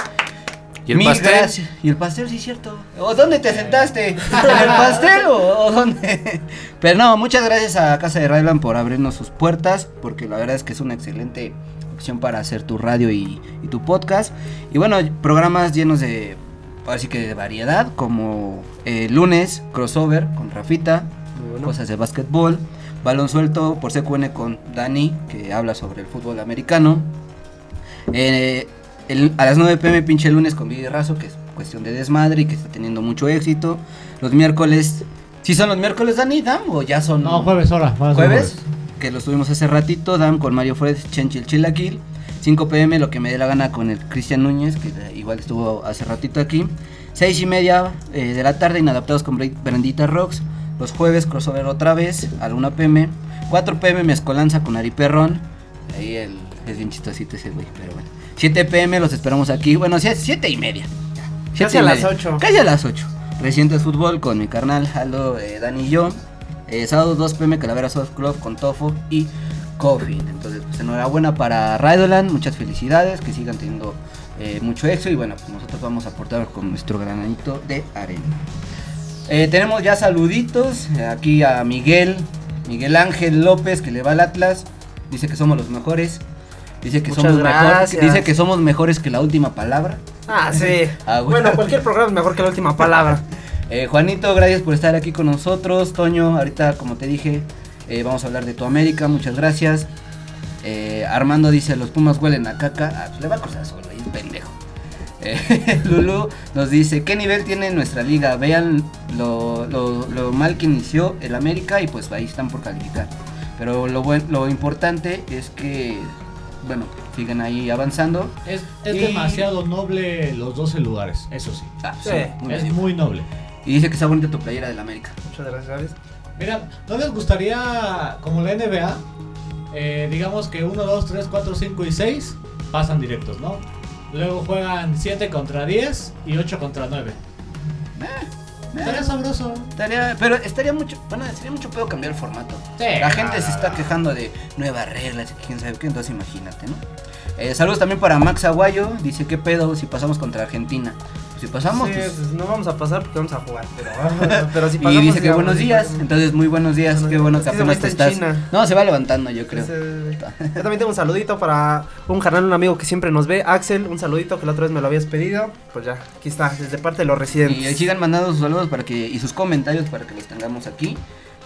¿Y el mil pastel? gracias. Y el pastel, sí, cierto. ¿O dónde te sentaste? <laughs> ¿En el pastel o, o dónde? Pero no, muchas gracias a Casa de Radioland por abrirnos sus puertas, porque la verdad es que es una excelente opción para hacer tu radio y, y tu podcast. Y bueno, programas llenos de, así que de variedad, como eh, lunes, crossover con Rafita, bueno. cosas de básquetbol, balón suelto por CQN con Dani, que habla sobre el fútbol americano. Eh, el- a las 9 pm pinche lunes con Vivi Razo, que es cuestión de desmadre y que está teniendo mucho éxito. Los miércoles, ¿sí son los miércoles, Dani, Dam? ¿O ya son No, jueves hora. jueves, jueves? Que los tuvimos hace ratito, Dam con Mario Fred, Chenchil Chilaquil. 5 pm, lo que me dé la gana con el Cristian Núñez, que igual estuvo hace ratito aquí. 6 y media eh, de la tarde, inadaptados con Brandita Rocks. Los jueves, crossover otra vez, a la 1 pm. 4 pm, mezcolanza con Ari Perrón. Ahí el, es bien chistosito ese güey, pero bueno. 7 pm, los esperamos aquí. Bueno, 7 y media. Casi Siete y a las media. 8. Casi a las 8. Recientes fútbol con mi carnal Aldo, eh, Dani y yo. Eh, sábado 2 pm Calavera Soft Club con Tofo y Coffee. Entonces, pues enhorabuena para Radioland. Muchas felicidades. Que sigan teniendo eh, mucho éxito. Y bueno, pues nosotros vamos a aportar con nuestro grananito de arena. Eh, tenemos ya saluditos. aquí a Miguel. Miguel Ángel López que le va al Atlas. Dice que somos los mejores. Dice que Muchas somos mejor- dice que somos mejores que la última palabra. Ah, sí. <laughs> Ah, bueno. bueno, cualquier programa es mejor que la última palabra. <laughs> Eh, Juanito, gracias por estar aquí con nosotros. Toño, ahorita como te dije, eh, vamos a hablar de tu América, muchas gracias. Eh, Armando dice, los Pumas huelen a caca. Ah, pues le va a costar solo, ahí, pendejo. <laughs> Eh, Lulu nos dice, ¿qué nivel tiene nuestra liga? Vean lo, lo- lo mal que inició el América y pues ahí están por calificar. Pero lo, buen- lo importante es que, bueno, siguen ahí avanzando. Es, es Y- demasiado noble los 12 lugares, eso sí. Ah, Sí, muy Es bien. muy noble. Y dice que está bonita tu playera del América. Muchas gracias. Mira, ¿no les gustaría, como la NBA, eh, digamos que 1, 2, 3, 4, 5 y 6 pasan directos, ¿no? Luego juegan 7 contra 10 y 8 contra 9. Estaría sabroso. Estaría, pero estaría mucho, bueno, sería mucho peor cambiar el formato. Sí, La gente no, se está quejando de nuevas reglas y quién sabe qué, entonces imagínate, ¿no? Eh, saludos también para Max Aguayo, dice, ¿qué pedo si pasamos contra Argentina? Pues si pasamos, Sí, pues, pues no vamos a pasar porque vamos a jugar. Pero, <laughs> <laughs> pero si y pasamos, dice que buenos días, entonces muy buenos días, Buenos qué días. bueno que apenas te estás... China. No, se va levantando yo creo. Yo también tengo un saludito para un canal, un amigo que siempre nos ve, Axel, un saludito que la otra vez me lo habías pedido. Pues ya, aquí está, desde parte de los residentes. Y sigan mandando sus saludos para que, y sus comentarios para que los tengamos aquí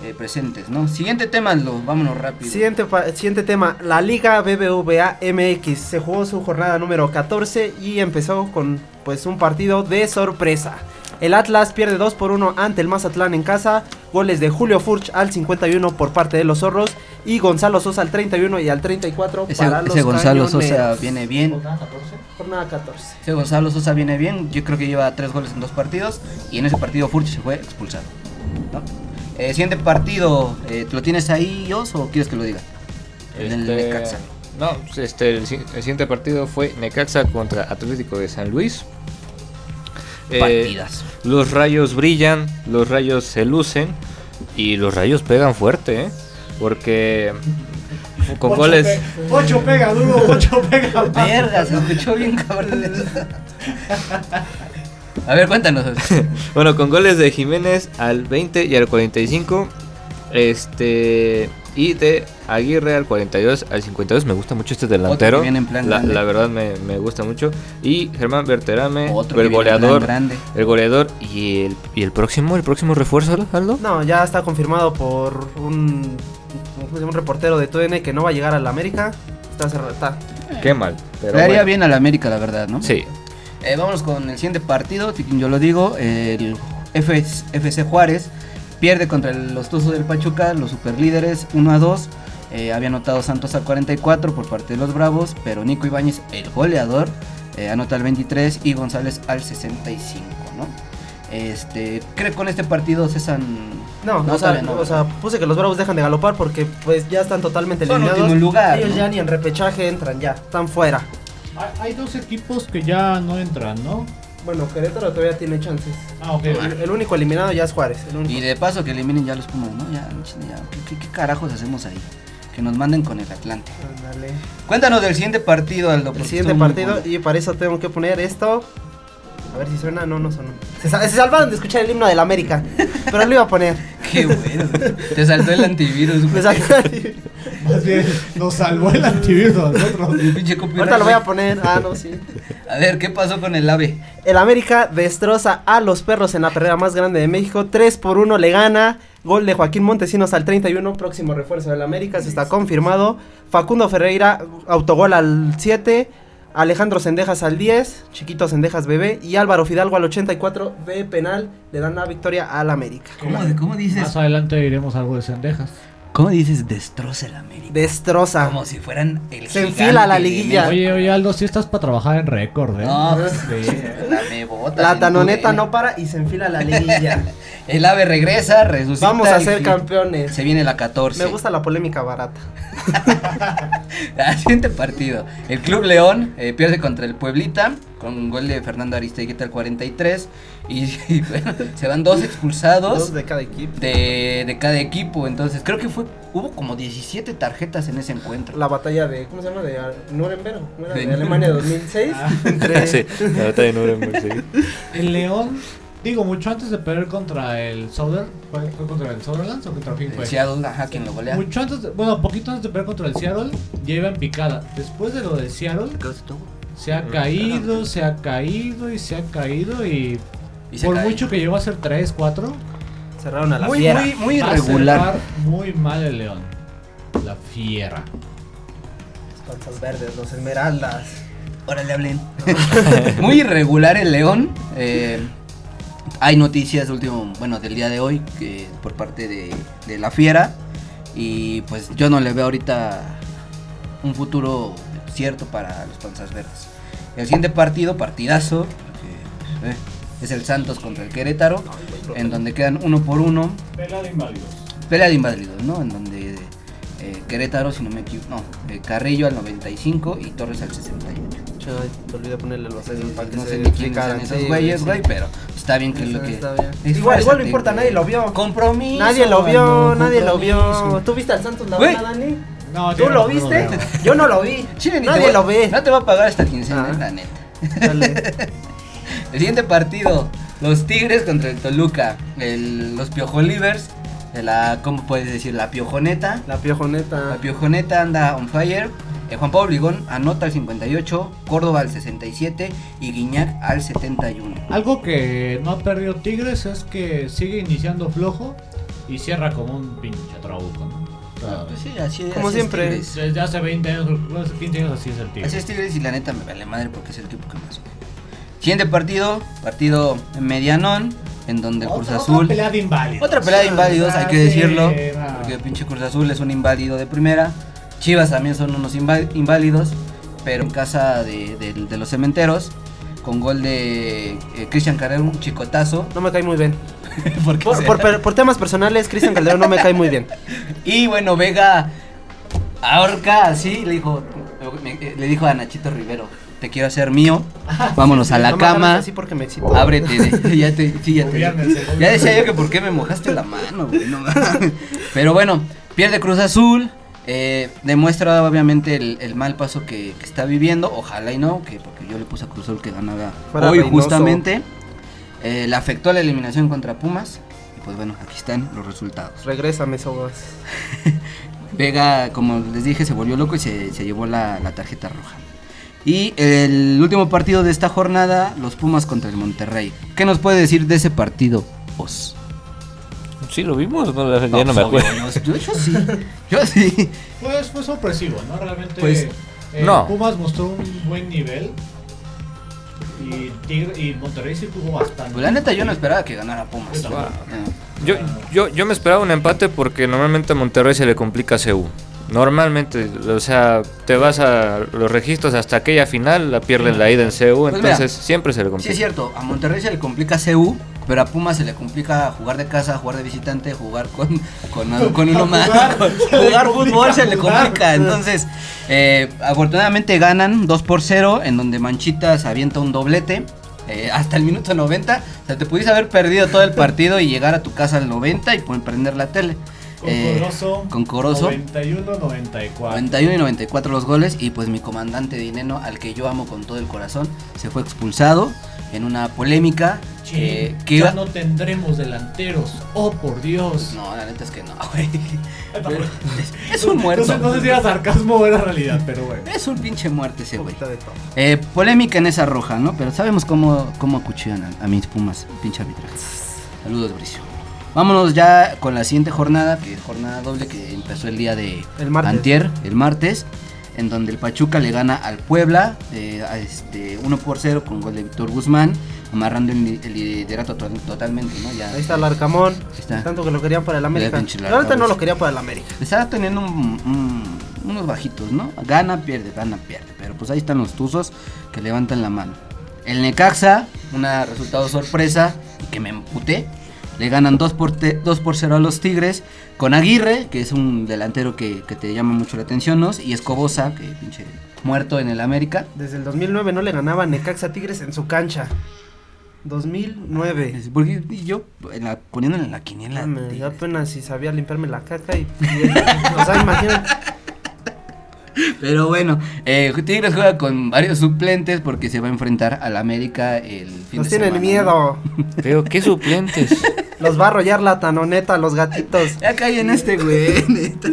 eh, presentes, ¿no? Siguiente tema, lo, vámonos rápido. Siguiente, siguiente tema, la Liga BBVA MX se jugó su jornada número 14 y empezó con pues un partido de sorpresa. El Atlas pierde 2 por 1 ante el Mazatlán en casa, goles de Julio Furch al 51 por parte de los Zorros y Gonzalo Sosa al 31 y al 34 Ese, para los ese Gonzalo Sosa Cañoneros. viene bien. Jornada 14. Ese Gonzalo Sosa viene bien. Yo creo que lleva tres goles en dos partidos. Y en ese partido Furch se fue expulsado. ¿no? Eh, siguiente partido, eh, ¿lo tienes ahí, Os, o quieres que lo diga? El del Este, Necaxa. No, pues, este, el, si- el siguiente partido fue Necaxa contra Atlético de San Luis. Eh, Partidas. los rayos brillan, los rayos se lucen y los rayos pegan fuerte, ¿eh? Porque con Ocho goles... pe- Ocho pega duro, 8 pega. <laughs> Verga, se escuchó bien cabrón. <laughs> A ver, cuéntanos. <laughs> Bueno, con goles de Jiménez al 20 y al 45. Este. Y de Aguirre al 42 al 52. Me gusta mucho este delantero. que viene en plan la, verdad me, me gusta mucho. Y Germán Berterame, Otro el que viene en plan goleador. grande. El goleador y el, y el próximo, el próximo refuerzo, Aldo. No, ya está confirmado por un, un reportero de TUDN que no va a llegar a la América. Está cerrado, está. Qué mal. Pero Le haría bueno. bien a la América, la verdad, ¿no? Sí. Eh, vámonos con el siguiente partido, yo lo digo, el FS FC Juárez pierde contra los Tuzos del Pachuca, los superlíderes 1 a 2. Eh, había anotado Santos al 44 por parte de los Bravos, pero Nico Ibáñez, el goleador, eh, anota al 23 y González al 65, ¿no? Este, creo que con este partido cesan No, No, o, no. o sea, puse que los Bravos dejan de galopar porque pues ya están totalmente Son eliminados. lugar, Ellos ¿no? ya ni en repechaje entran ya, están fuera. Hay- dos equipos que ya no entran, ¿no? Bueno, Querétaro todavía tiene chances. Ah, ok. El, el único eliminado ya es Juárez. El único. Y de paso que eliminen ya los Pumas, ¿no? Ya, ya, ¿qué, qué, qué carajos hacemos ahí? Que nos manden con el Atlante. Ándale. Cuéntanos del siguiente partido, Aldo. El siguiente partido y para eso tengo que poner esto. A ver si suena, no, no sonó. Se, se salvaron de escuchar el himno del América, pero lo iba a poner. <laughs> Qué bueno. Te saltó el antivirus. Me Más bien, nos salvó el antivirus a nosotros. Ahorita lo voy a poner. Ah, no, sí. A ver, ¿qué pasó con el AVE? El América destroza a los perros en la perrera más grande de México. 3 por 1 le gana. Gol de Joaquín Montesinos al 31. Próximo refuerzo del América. Se está confirmado. Facundo Ferreira, autogol al 7. Alejandro Sendejas al 10. Chiquito Sendejas bebé. Y Álvaro Fidalgo al 84 de penal. Le dan la victoria al América. ¿Cómo, cómo dices? Más adelante diremos algo de Sendejas. ¿Cómo dices destroza el América? Destroza. Como si fueran el Se enfila la liguilla. Oye, oye, Aldo, si estás para trabajar en récord, ¿eh? No, pues, Sí. dame botas La tanoneta no para y se enfila la liguilla. <laughs> El AVE regresa, resucita. Vamos a ser campeones. Se viene la 14. Me gusta la polémica barata. Al <laughs> siguiente partido. El Club León eh, pierde contra el Pueblita con gol de Fernando Aristeguieta al 43. Y, <laughs> y, bueno, se van dos expulsados Dos de cada equipo. de, de cada equipo. Entonces, creo que fue hubo como 17 tarjetas en ese encuentro. La batalla de, ¿cómo se llama? De Nuremberg. De de Alemania 2006. Ah. Entre <laughs> sí, la batalla de Nuremberg, sí. El León, digo, mucho antes de perder contra el Southern, ¿fue, fue contra el Sutherland o contra quién El fue? Seattle, ajá, quien lo golea. Mucho antes, de- bueno, poquito antes de perder contra el Seattle, ya iba en picada. Después de lo de Seattle, se ha caído, se ha caído y se ha caído y Y se Por cae. mucho que llegó a ser 3, 4. Cerraron a la muy, fiera. muy, muy irregular. muy mal el León. La fiera. Panzas verdes, los esmeraldas. Órale, hablen. <laughs> Muy irregular el León. eh, hay noticias último, bueno, del día de hoy que por parte de, de la Fiera. Y pues yo no le veo ahorita un futuro cierto para los Panzas Verdes. El siguiente partido, partidazo, que, eh, es el Santos contra el Querétaro, en donde quedan uno por uno. Pelea de inválidos. Pelea de inválidos, ¿no? En donde eh, Querétaro, si no me equivoco, no, eh, Carrillo al 95 y Torres al 68. Che, ay, te olvidé ponerle los sellos para que no se sé ni quiénes son esos Sí, güeyes, sí. güey, pero está bien que es lo que. está bien. Esfuérzate, Igual, igual no importa, nadie lo vio. Compromiso. Nadie lo vio, nadie lo vio. ¿Tú viste al Santos la buena, Dani? No, ¿Tú lo no viste? Yo no lo vi. Chile nadie va- lo ve. No te va a pagar esta quincena, Ah. la neta. Dale. <laughs> El siguiente partido, los Tigres contra el Toluca. El- los Piojolivers, la, ¿cómo puedes decir? La Piojoneta. La piojoneta. La Piojoneta anda on fire. Eh, Juan Pablo Ligón anota al 58, Córdoba al 67 y Guiñac al 71. Algo que no ha perdido Tigres es que sigue iniciando flojo y cierra como un pinche trabuco, ¿no? Sea, Pues sí, así, Como así siempre. Desde hace 20 años, hace 15 años así es el Tigres. Así es Tigres y la neta me vale madre porque es el equipo que más. Siguiente partido, partido medianón, en donde el Cruz Azul... Otra pelea de inválidos. Otra pelea de inválidos, hay que decirlo. sí, no. Porque el pinche Cruz Azul es un inválido de primera. Chivas también son unos inválidos. Pero en casa de, de- de los cementeros. Con gol de eh, Cristian Carrero, un chicotazo. No me cae muy bien. <laughs> Por, temas personales, Cristian Calderón no me cae muy bien. <laughs> Y bueno, Vega ahorca así. Le dijo, me- le dijo a Nachito Rivero: Te quiero hacer mío. Vámonos a la <laughs> No cama. así porque me excito. Ábrete, de- <laughs> ya te, sí, ya te- Gobiernense, Ya decía yo que por qué me mojaste la mano, güey, no mames. Pero bueno, pierde Cruz Azul, eh, demuestra obviamente el, el mal paso que, que está viviendo, ojalá y no, que porque yo le puse a Cruz Azul que ganaba Fuera hoy justamente. Eh, le afectó la eliminación contra Pumas y pues bueno, aquí están los resultados. Regrésame, Sobas. <laughs> Vega, como les dije, se volvió loco y se, se llevó la, la tarjeta roja. Y el último partido de esta jornada, los Pumas contra el Monterrey. ¿Qué nos puede decir de ese partido, Os? Sí, lo vimos, no, ya no me obvio, acuerdo. no, yo, yo sí, yo sí. Pues fue sorpresivo, ¿no? Realmente Pues, eh, no. Pumas mostró un buen nivel. Y, Tigre, y Monterrey sí tuvo bastante. Pues la neta yo no esperaba que ganara Pumas. Eh, Yo, yo, yo me esperaba un empate porque normalmente a Monterrey se le complica a CU. Normalmente, o sea, te vas a los registros hasta aquella final, la pierden la ida en CU, Pues mira, entonces siempre se le Sí complica. es cierto, a Monterrey se le complica CU, pero a Pumas se le complica jugar de casa, jugar de visitante, jugar con, con, con uno A más. jugar, <laughs> con- <laughs> fútbol se le complica. <laughs> Entonces, eh, afortunadamente ganan 2 por 0, en donde Manchitas avienta un doblete. eh, hasta el minuto 90, o sea, te pudiste haber perdido todo el partido y llegar a tu casa al 90 y poder prender la tele. Con Eh, Corozo. con Corozo. 91-94. 91 y 94 los goles y pues mi comandante Dineno, al que yo amo con todo el corazón, se fue expulsado en una polémica eh, que ya iba- no tendremos delanteros. Oh, por Dios. No, la neta es que no, <laughs> güey. Es un muerto. No sé, no sé si era sarcasmo o era realidad, pero bueno. Es un pinche muerte ese güey. poquito de todo. Eh, polémica en esa roja, ¿no? Pero sabemos cómo, cómo acuchillan a, a mis pumas, pinche arbitraje. Saludos, Bricio. Vámonos ya con la siguiente jornada, que es jornada doble que empezó el día de El martes. antier, el martes, en donde el Pachuca le gana al Puebla, eh, a este 1 por 0 con gol de Víctor Guzmán, amarrando el, el liderato to- totalmente, ¿no? Ya Ahí está el Arcamón. está. Tanto que lo querían para el América. La verdad no lo quería para el América. Está teniendo un- un- unos bajitos, ¿no? Gana, pierde, gana, pierde. Pero pues ahí están los tuzos que levantan la mano. El Necaxa, un resultado sorpresa y que me emputé. Le ganan 2 por, te- 2 por 0 a los Tigres. Con Aguirre, que es un delantero que, que te llama mucho la atención, ¿no? Y Escobosa, que pinche muerto en el América. Desde el 2009 no le ganaba Necaxa Tigres en su cancha. 2009. Porque yo, en la, poniéndole en la quiniela. Yo apenas si sabía limpiarme la caca y... y- o sea, imagínate. <laughs> Pero bueno, eh, Tigres juega con varios suplentes porque se va a enfrentar al América el fin Nos de tienen miedo. <laughs> Pero qué suplentes. Los va a arrollar la tanoneta, los gatitos. Ya caí en este, güey. neta.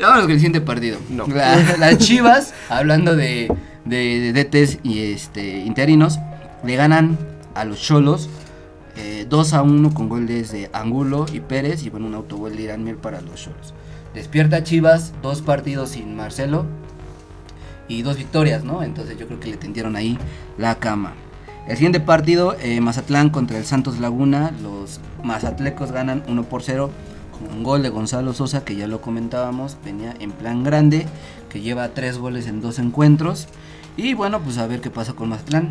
Vámonos con el siguiente partido. No. La- las Chivas, hablando de, de, de DTs y este interinos, le ganan a los Cholos eh, 2 a 1 con goles de Angulo y Pérez y bueno, un autogol de Irán Mier para los Cholos. Despierta Chivas, dos partidos sin Marcelo y dos victorias, ¿no? Entonces yo creo que le tendieron ahí la cama. El siguiente partido, eh, Mazatlán contra el Santos Laguna. Los mazatlecos ganan 1 por 0 con un gol de Gonzalo Sosa, que ya lo comentábamos, venía en plan grande, que lleva tres goles en dos encuentros. Y bueno, pues a ver qué pasa con Mazatlán.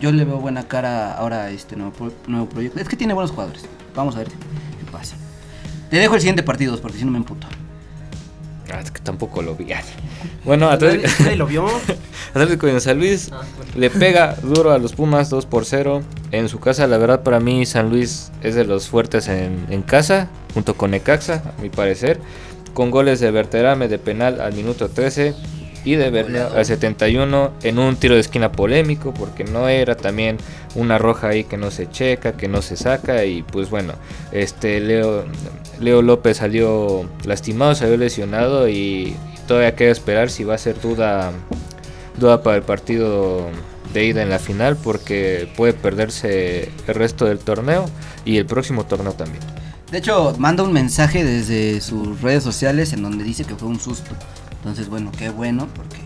Yo le veo buena cara ahora a este nuevo, nuevo proyecto. Es que tiene buenos jugadores. Vamos a ver qué pasa. Te dejo el siguiente partido, porque si no me emputo. Ah, es que tampoco lo vi. <laughs> Bueno, Atlético, Nadie lo vio. <laughs> Atlético de San Luis le pega duro a los Pumas 2 por 0 en su casa. La verdad, para mí, San Luis es de los fuertes en, en casa, junto con Necaxa, a mi parecer. Con goles de Berterame de penal al minuto 13 y de Bernal al 71 en un tiro de esquina polémico, porque no era también una roja ahí que no se checa, que no se saca. Y pues bueno, este Leo, Leo López salió lastimado, salió lesionado y todavía queda esperar si va a ser duda duda para el partido de ida en la final porque puede perderse el resto del torneo y el próximo torneo también. De hecho, manda un mensaje desde sus redes sociales en donde dice que fue un susto. Entonces, bueno, qué bueno, porque,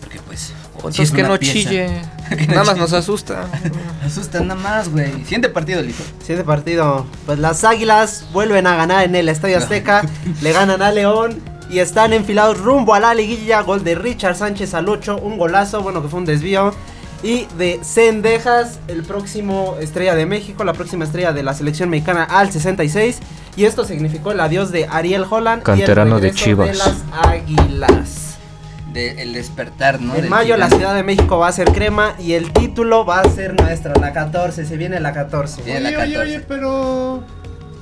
porque pues. Entonces es que no pieza. chille, <laughs> Que no nada más chille. nos asusta. <laughs> Asusta nada más, güey. Siguiente partido, listo. Siguiente partido. Pues las Águilas vuelven a ganar en el Estadio Azteca. <laughs> le ganan a León. Y están enfilados rumbo a la liguilla. Gol de Richard Sánchez al 8. Un golazo. Bueno, que fue un desvío. Y de Cendejas, el próximo estrella de México. La próxima estrella de la selección mexicana al 66. Y esto significó el adiós de Ariel Holland. Canterano y de el regreso Chivas. De las Águilas. De el despertar, ¿no? En Del mayo la. Ciudad de México va a ser crema. Y el título va a ser nuestra. La 14. Se viene la 14. Viene la Oye, oye, 14. oye, pero.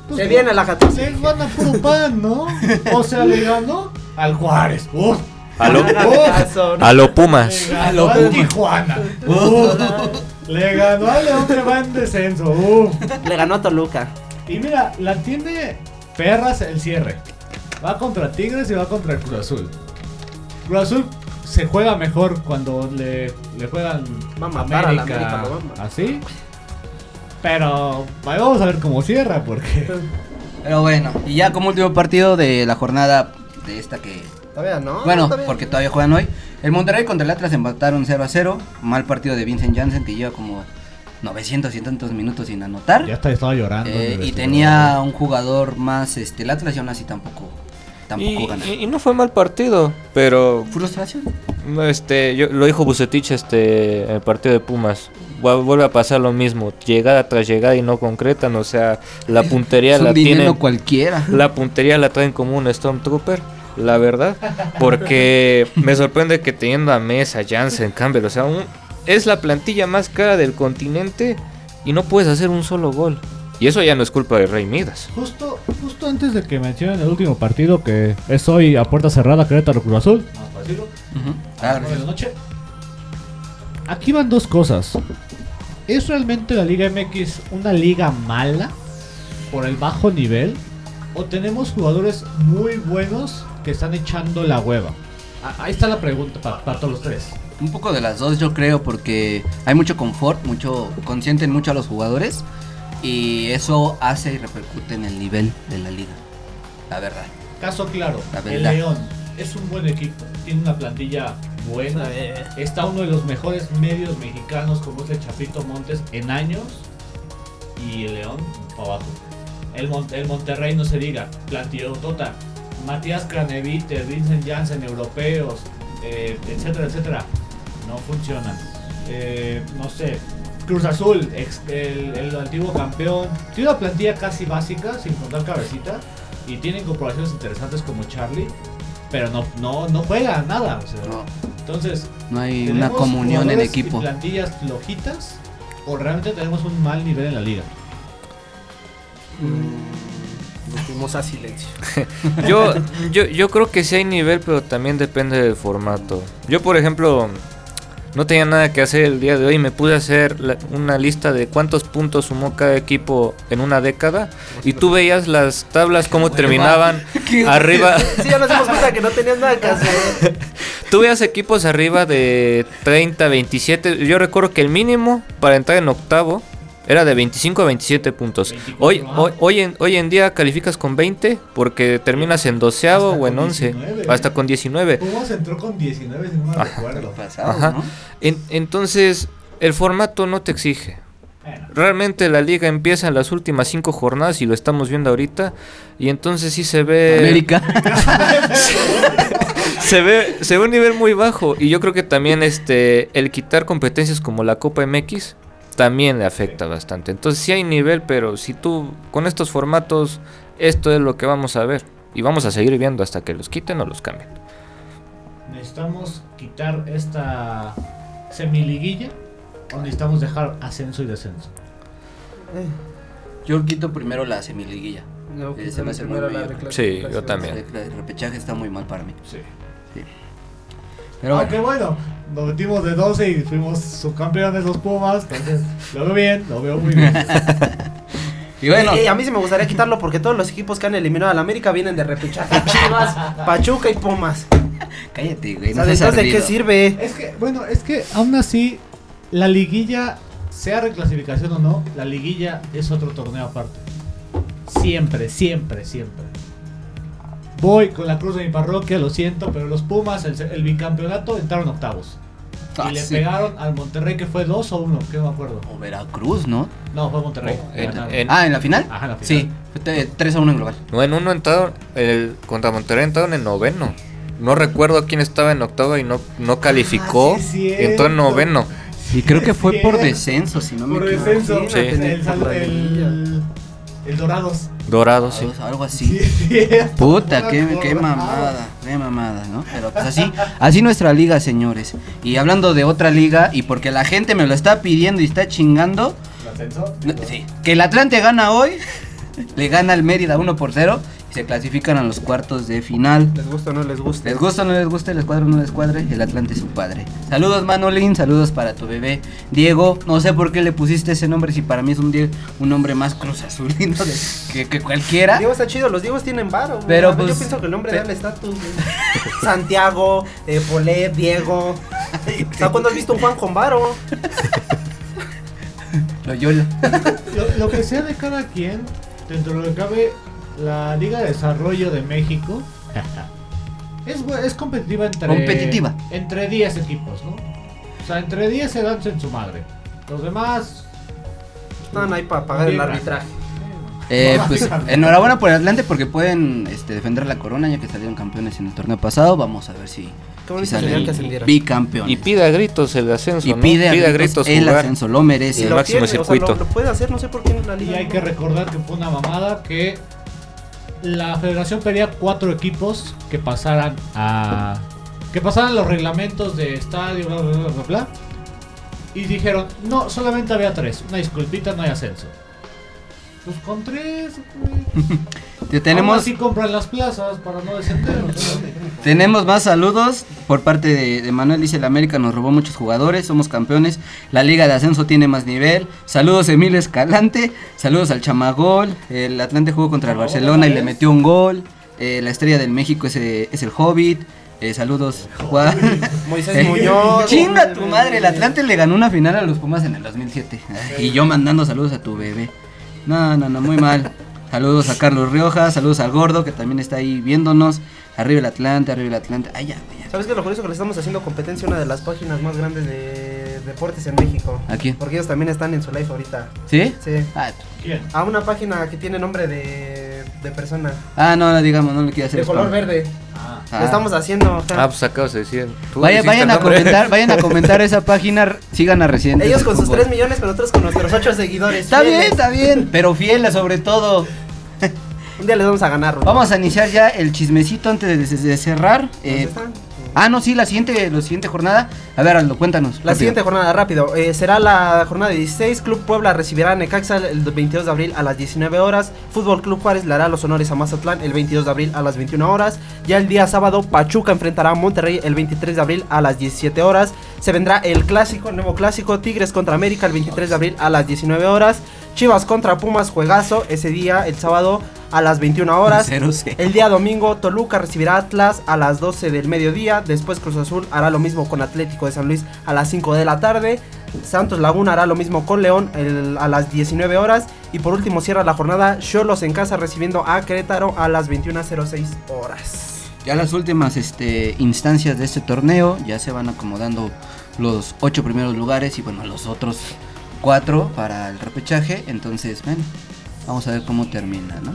pues, Se viene la 14. Le gana puro pan, ¿no? O sea, le ganó al Juárez. Uf. A lo, ¿no? a lo Pumas. Le ganó al Tijuana. Uf. Le ganó al León que va en descenso. Uf. Le ganó a Toluca. Y mira, la tiene perras el cierre. Va contra Tigres y va contra el Cruz Azul. Cruz Azul se juega mejor cuando le, le juegan Va a matar a la América, así. Pero ahí vamos a ver cómo cierra porque Pero bueno, y ya como último partido de la jornada de esta que Todavía no. Bueno, todavía. porque todavía juegan hoy. El Monterrey contra el Atlas empataron 0 a 0. Mal partido de Vincent Janssen que lleva como 900 y tantos minutos sin anotar. ya está, estaba llorando. Eh, y tenía un jugador más, este, el Atlas y aún así tampoco, tampoco Y, gana. y- y no fue mal partido, pero Frustración. no, este, yo, lo dijo Bucetich este, en el partido de Pumas. Vu- Vuelve a pasar lo mismo, llegada tras llegada y no concretan, o sea, la <laughs> puntería Es un la tienen, cualquiera. la puntería la traen como un Stormtrooper, la verdad, porque <laughs> me sorprende que teniendo a Mesa, Jansen, Campbell, o sea, un- es la plantilla más cara del continente y no puedes hacer un solo gol. Y eso ya no es culpa de Rey Midas. Justo, justo antes de que mencionen el último partido que es hoy a puerta cerrada Querétaro Cruz Azul. Ah, de la noche. Aquí van dos cosas. ¿Es realmente la Liga MX una liga mala por el bajo nivel? ¿O tenemos jugadores muy buenos que están echando la hueva? A- Ahí está la pregunta pa- para todos los tres. Un poco de las dos yo creo porque hay mucho confort, mucho consienten mucho a los jugadores y eso hace y repercute en el nivel de la liga. La verdad. Caso claro, La el. León es un buen equipo, tiene una plantilla buena, está uno de los mejores medios mexicanos como es el Chapito Montes en años y el León para abajo. El, Mon- el Monterrey no se diga, plantilla Tota, Matías Craneviter, Vincent Janssen, europeos, eh, etcétera, etcétera, no funcionan. Eh, no sé, Cruz Azul, ex- el, el antiguo campeón, tiene una plantilla casi básica, sin contar cabecita, y tiene incorporaciones interesantes como Charlie, pero no, no, no juega nada. o sea, No, Entonces, no hay una ¿tenemos comunión en equipo. y plantillas flojitas o realmente tenemos un mal nivel en la liga? Mm, nos fuimos a silencio. <laughs> Yo, yo, yo creo que sí hay nivel, pero también depende del formato. Yo, por ejemplo, no tenía nada que hacer el día de hoy y me pude hacer la- una lista de cuántos puntos sumó cada equipo en una década. Y tú veías las tablas, cómo terminaban <laughs> arriba. <laughs> Sí, ya nos dimos cuenta que no tenías nada que hacer. <laughs> Tú veías equipos arriba de 30, 27. Yo recuerdo que el mínimo para entrar en octavo Era de 25 a 27 puntos. 24, Hoy, ah. hoy, hoy, en, hoy en día calificas con 20 porque terminas en doceavo Hasta o en con 11. 19. Hasta con 19. Pumas entró con 19, si no me recuerdo. Pasados, Ajá. ¿no? En- entonces, el formato no te exige. Realmente la liga empieza en las últimas cinco jornadas y lo estamos viendo ahorita. Y entonces sí se ve. América. <laughs> se ve se ve un nivel muy bajo y yo creo que también este el quitar competencias como la Copa MX también le afecta bastante. Entonces sí hay nivel, pero si tú con estos formatos esto es lo que vamos a ver y vamos a seguir viendo hasta que los quiten o los cambien. necesitamos quitar esta semiliguilla o necesitamos dejar ascenso y descenso. Yo quito primero la semiliguilla. Eh, quito se me hace muy la. Sí, yo también. El repechaje está muy mal para mí. Sí. Pero bueno. Aunque bueno, nos metimos de 12 y fuimos subcampeones los Pumas. Entonces, lo veo bien, lo veo muy bien. <laughs> Y bueno, Eh, eh, a mí sí me gustaría quitarlo porque todos los equipos que han eliminado a la América vienen de repechaje. <laughs> Chivas, Pachuca y Pumas. cállate, güey. O No ¿de qué sirve? es que, bueno, es que aún así, la liguilla, sea reclasificación o no, la liguilla es otro torneo aparte. Siempre, siempre, siempre. Voy con la cruz de mi parroquia, lo siento, pero los Pumas, el, el bicampeonato, entraron octavos. Ah, y le sí. pegaron al Monterrey, que fue 2 o 1, que no me acuerdo. O Veracruz, ¿no? No, fue Monterrey. Oh, en- Ganaron. en- Ah, ¿en la final? Ajá, en la final. Sí, fue 3 a 1 en global. No, en uno entraron el contra Monterrey entraron en noveno. No recuerdo quién estaba en octava y no no calificó. Ah, sí entró en noveno. Y creo que fue por descenso, si no me Por equivoco. descenso. Sí, El, el, el Dorados. Dorado, sí. Algo- así. Puta, qué, qué mamada, qué mamada, ¿no? Pero pues así, así nuestra liga, señores. Y hablando de otra liga, y porque la gente me lo está pidiendo y está chingando, ¿El ascenso? sí, que el Atlante gana hoy, <laughs> le gana al Mérida 1 por 0 y se clasifican a los cuartos de final. ¿Les gusta o no les gusta? Les gusta o no les gusta, les cuadra o no les cuadre, el Atlante es su padre. Saludos Manolín, saludos para tu bebé Diego. No sé por qué le pusiste ese nombre, si para mí es un, die- un nombre más cruz azulino de- que, que cualquiera. Diego está chido, los Diegos tienen varo. güey. Pero, pues, yo pienso que el nombre pe- da el estatus. Santiago, eh, Polet, Diego. Sea, ¿cuándo has visto un Juan con varo? Loyola. Lo, lo que sea de cada quien, dentro de lo que cabe, la Liga de Desarrollo de México <laughs> es, es competitiva entre, Competitiva. entre 10 equipos, ¿no? O sea, entre 10 se dan en su madre. Los demás. Están ahí para pagar el arbitraje. Eh, pues <laughs> enhorabuena por el Atlante porque pueden este, defender la corona ya que salieron campeones en el torneo pasado. Vamos a ver si, si salen bicampeones. Y pide a gritos el ascenso, Y ¿no? pide a gritos el jugar. ascenso, lo merece. Y el lo máximo tiene, o sea, circuito. lo, lo puede hacer, no sé por qué en la Y liga. hay no. que recordar que fue una mamada que la federación pedía cuatro equipos que pasaran a. que pasaran los reglamentos de estadio, bla, bla, bla, bla, bla. Y dijeron, no, solamente había tres. Una disculpita, no hay ascenso. Pues con tres, güey. <laughs> Tenemos, así compran las plazas para no descender. tenemos más saludos por parte de, de Manuel. Dice: el América nos robó muchos jugadores, somos campeones. La Liga de Ascenso tiene más nivel. Saludos, Emil Escalante. Saludos al Chamagol. El Atlante jugó contra el Barcelona y le metió un gol. Eh, la estrella del México es, eh, es el Hobbit. Eh, saludos, Juan. Moisés Muñoz. Chinga tu madre, el Atlante le ganó una final a los Pumas en el 2007. Ay, Y yo mandando saludos a tu bebé. No, no, no, muy mal. Saludos a Carlos Rioja, saludos al gordo que también está ahí viéndonos. Arriba el Atlante, arriba el Atlante. Ay, ya, ya. ¿Sabes qué? Lo curioso que le estamos haciendo competencia a una de las páginas más grandes de deportes en México. ¿A quién? Porque ellos también están en su live ahorita. ¿Sí? Sí. Ah, ¿Quién? A una página que tiene nombre de, de persona. ah, no, no, digamos, no le quiero hacer De color spam. verde. Ah. Lo estamos haciendo. Ah, pues acabas de decir. Vaya- vayan a comentar, <laughs> vayan a comentar esa página, sigan a Residentes. Ellos con sus Fútbol. 3 millones, pero nosotros con nuestros 8 seguidores. Está bien, está bien, pero fieles sobre todo. Un día les vamos a ganar. Vamos a iniciar ya el chismecito antes de, de cerrar. ¿Dónde Eh, están? Ah, no, sí, la siguiente, la siguiente jornada. A ver, Aldo, cuéntanos. La rápido. siguiente jornada, rápido. eh, será la jornada 16. Club Puebla recibirá a Necaxa el 22 de abril a las 19 horas. Fútbol Club Juárez le hará los honores a Mazatlán el 22 de abril a las 21 horas. Ya el día sábado, Pachuca enfrentará a Monterrey el 23 de abril a las 17 horas. Se vendrá el clásico, el nuevo clásico, Tigres contra América el 23 de abril a las 19 horas. Chivas contra Pumas, juegazo, ese día, el sábado a las 21 horas. <laughs> El día domingo, Toluca recibirá a Atlas a las 12 del mediodía. Después Cruz Azul hará lo mismo con Atlético de San Luis a las 5 de la tarde. Santos Laguna hará lo mismo con León el- a las 19 horas. Y por último cierra la jornada Cholos en casa recibiendo a Querétaro a las 21.06 horas. Ya las últimas este, instancias de este torneo ya se van acomodando los ocho primeros lugares y bueno, los otros cuatro para el repechaje. Entonces, bueno, vamos a ver cómo termina, ¿no?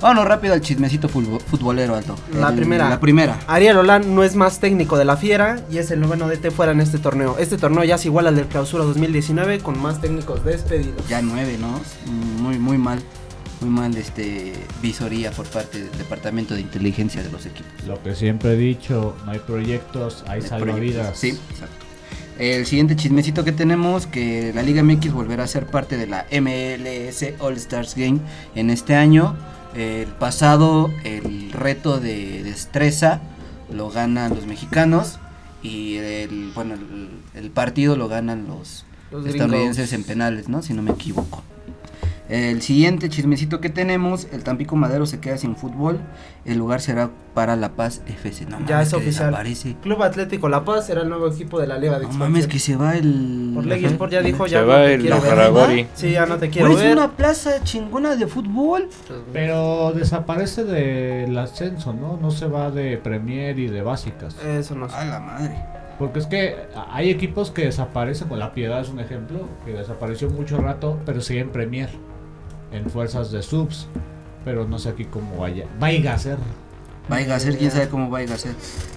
Vámonos rápido al chismecito futbolero, Alto. La El- primera. La primera. Ariel Olan no es más técnico de la Fiera y es el noveno DT fuera en este torneo. Este torneo ya es igual al del clausura 2019 con más técnicos despedidos. Ya nueve, ¿no? Muy, muy mal. Muy mal este visoría por parte del departamento de inteligencia de los equipos. Lo que siempre he dicho, no hay proyectos, hay de salvavidas. Sí, exacto. El siguiente chismecito que tenemos, que la Liga MX volverá a ser parte de la MLS All Stars Game en este año. El pasado, el reto de destreza lo ganan los mexicanos y el, bueno, el, el partido lo ganan los, Los estadounidenses gringos. en penales, ¿no? Si no me equivoco. El siguiente chismecito que tenemos, el Tampico Madero se queda sin fútbol, el lugar será para La Paz FC. No Ya mames, es oficial. desaparece. Club Atlético La Paz será el nuevo equipo de la Liga de No Expansión. mames, que se va el. Por Sport ya dijo, Se ya no va te el quiero ver. Najaragori. Sí, ya no te quiero Güey, es ver. una plaza chingona de fútbol. Pero desaparece del ascenso, ¿no? No se va de Premier y de básicas. Eso no sé. A la madre. Porque es que hay equipos que desaparecen, con la Piedad es un ejemplo, que desapareció mucho rato, pero sigue en Premier, en fuerzas de subs. Pero no sé aquí cómo vaya. Vaya a ser. Vaya a ser, quién sabe cómo vaya a ser.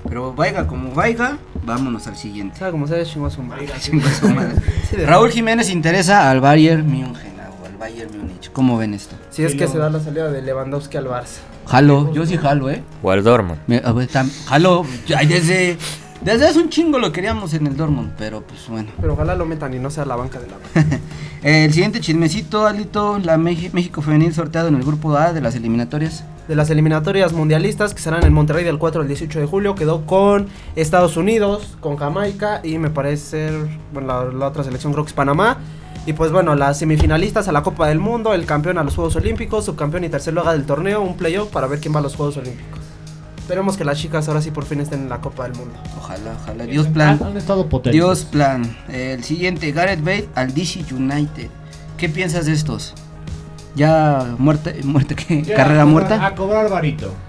Pero vaya como vaya, vámonos al siguiente. chingó su madre. Su madre. <laughs> Sí, de- Raúl Jiménez interesa al Bayern München o al Bayern Múnich. ¿Cómo ven esto? Si es que se da la salida de Lewandowski al Barça. Jalo, yo sí jalo, ¿eh? O al Dortmund. Me- a ver, tam- jalo, ya desde, desde hace un chingo lo queríamos en el Dortmund, pero pues bueno. Pero ojalá lo metan y no sea la banca de la banca. <laughs> El siguiente chismecito, Alito, la México femenil sorteado en el grupo A de las eliminatorias. De las eliminatorias mundialistas que serán en Monterrey del 4 al 18 de julio, quedó con Estados Unidos, con Jamaica y me parece, bueno, la, otra selección creo Panamá. Y pues bueno, las semifinalistas a la Copa del Mundo, el campeón a los Juegos Olímpicos, subcampeón y tercer lugar del torneo, un playoff para ver quién va a los Juegos Olímpicos. Esperemos que las chicas ahora sí por fin estén en la Copa del Mundo. Ojalá, ojalá. Dios plan. Han, han estado potentes. Dios plan. El siguiente, Gareth Bale al DC United. ¿Qué piensas de estos? Ya muerte, muerte ¿qué? Ya, carrera a cobrar- muerta. A cobrar varito. <laughs>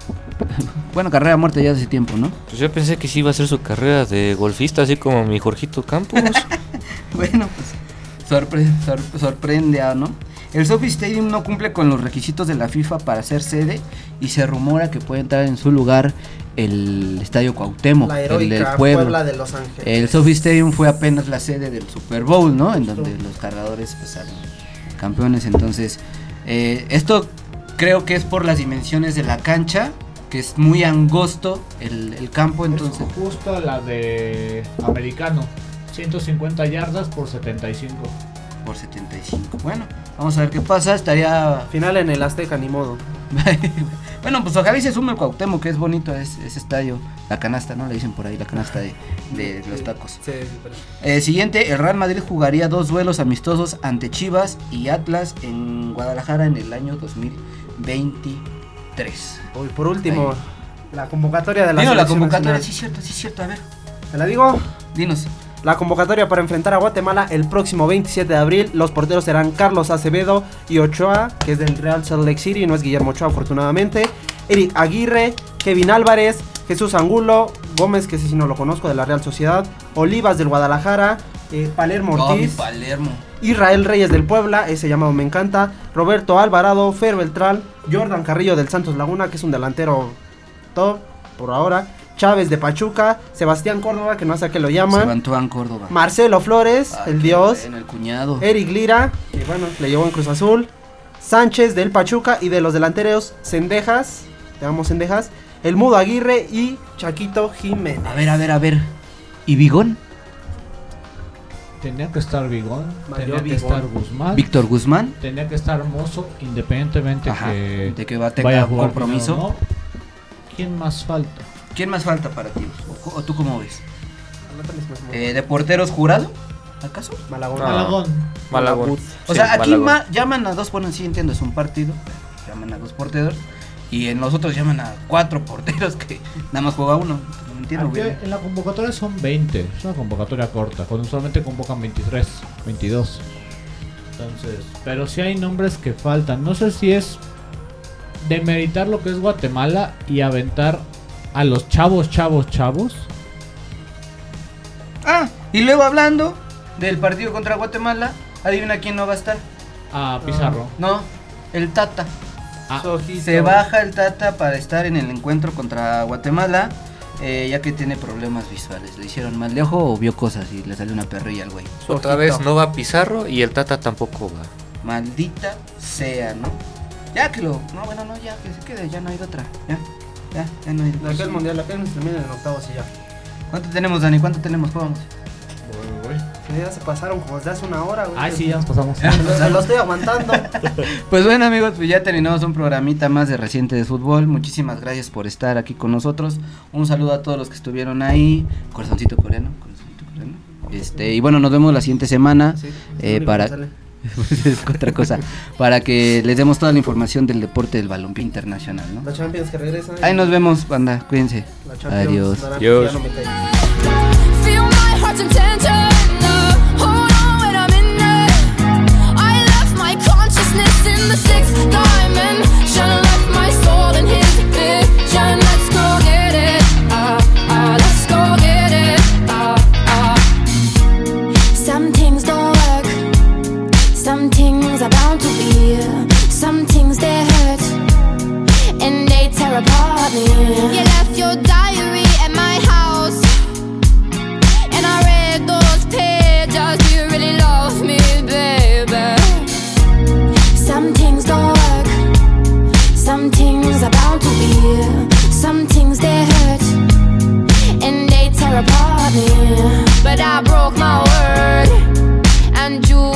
Bueno, carrera muerta ya hace tiempo, ¿no? Pues yo pensé que sí iba a ser su carrera de golfista, así como mi Jorgito Campos. <laughs> Bueno, pues sorpre- sor- sorprende a, ¿no? El Sophie Stadium no cumple con los requisitos de la FIFA para ser sede y se rumora que puede entrar en su lugar el Estadio Cuauhtémoc, La el del heroica pueblo. Puebla de Los Ángeles. El Sophie Stadium fue apenas la sede del Super Bowl, ¿no? En donde los cargadores pues, salen campeones. Entonces, eh, esto creo que es por las dimensiones de la cancha, que es muy angosto el, el campo. Entonces, Es justo la de americano. 150 yardas por 75. por 75. Bueno, vamos a ver qué pasa. Estaría. Final en el Azteca, ni modo. <laughs> bueno, pues ojalá y se sume el Cuauhtémoc, que es bonito ese, ese estadio. La canasta, ¿no? Le dicen por ahí, la canasta de, de los tacos. Sí, sí, pero- Eh, siguiente, el Real Madrid jugaría dos duelos amistosos ante Chivas y Atlas en Guadalajara en el año 2023. Uy, por último, la convocatoria de la Digo, la convocatoria, nacional. sí, cierto, sí, cierto. A ver, ¿Te la digo? dinos. La convocatoria para enfrentar a Guatemala el próximo 27 de abril. Los porteros serán Carlos Acevedo y Ochoa, que es del Real Salt Lake City, no es Guillermo Ochoa afortunadamente. Eric Aguirre, Kevin Álvarez, Jesús Angulo, Gómez, que sí no lo conozco, de la Real Sociedad, Olivas del Guadalajara, eh, Palermo Ortiz, Palermo. Israel Reyes del Puebla, ese llamado me encanta, Roberto Alvarado, Fer Beltrán, Jordan Carrillo del Santos Laguna, que es un delantero top por ahora, Chávez de Pachuca, Sebastián Córdoba, que no sé a qué lo llaman. Sebantuán Córdoba. Marcelo Flores, Ay, el dios. bueno, el cuñado. Eric Lira, que bueno, le llevó en Cruz Azul. Sánchez del Pachuca y de los delanteros Cendejas, te amo Cendejas, el Mudo Aguirre y Chaquito Jiménez. A ver, a ver, a ver. ¿Y Bigón? Tenía que estar Bigón, Mario tenía que estar Guzmán, Víctor Guzmán. tenía que estar Mozo, independientemente Ajá, que de que va a vaya tener a jugar compromiso. no. ¿Quién más falta? ¿Quién más falta para ti? ¿O, o tú cómo ves? Eh, ¿De porteros jurado? ¿Acaso? Malagón. No. Malagón. Malagón. O Sí, sea, aquí Malagón. llaman a dos, bueno, sí entiendo, es un partido, llaman a dos porteros. Y en los otros llaman a cuatro porteros que nada más juega uno. No entiendo, Aquí güey. en la convocatoria son 20, es una convocatoria corta, cuando usualmente convocan 23. 22. Entonces, pero sí hay nombres que faltan. No sé si es demeritar lo que es Guatemala y aventar a los chavos, chavos, chavos. Ah, y luego hablando del partido contra Guatemala, adivina quién no va a estar. A Pizarro. No, el Tata. Ah. Se baja el Tata para estar en el encuentro contra Guatemala, eh, ya que tiene problemas visuales. Le hicieron mal de ojo o vio cosas y le salió una perrilla al güey. Otra ojito. vez no va Pizarro y el Tata tampoco va. Maldita sea, ¿no? Ya que lo. No, bueno, no, ya que se quede, ya no hay de otra. Ya, ya, ya no hay de De aquel mundial, aquel nos termina en octavos y ya. ¿Cuánto tenemos, Dani? ¿Cuánto tenemos? ¿Cómo vamos? Sí, Ya se pasaron como desde hace una hora, güey. Ay, sí, ya nos pasamos. Lo, lo estoy aguantando. <laughs> Pues bueno amigos, pues ya terminamos un programita más de Reciente de Fútbol. Muchísimas gracias por estar aquí con nosotros. Un saludo a todos los que estuvieron ahí. Corazoncito coreano, corazoncito coreano. Este, y bueno, nos vemos la siguiente semana. Sí, eh, para sale. Es <laughs> otra cosa. Para que les demos toda la información del deporte del balompié internacional, ¿no? La Champions que regresa. Ahí nos vemos, banda. Cuídense. La Champions, Adiós. Adiós. ya no me You left your diary at my house. And I read those pages. Do you really love me, baby? Some things don't work. Some things are bound to be. Some things they hurt. And they tear apart me. But I broke my word. And you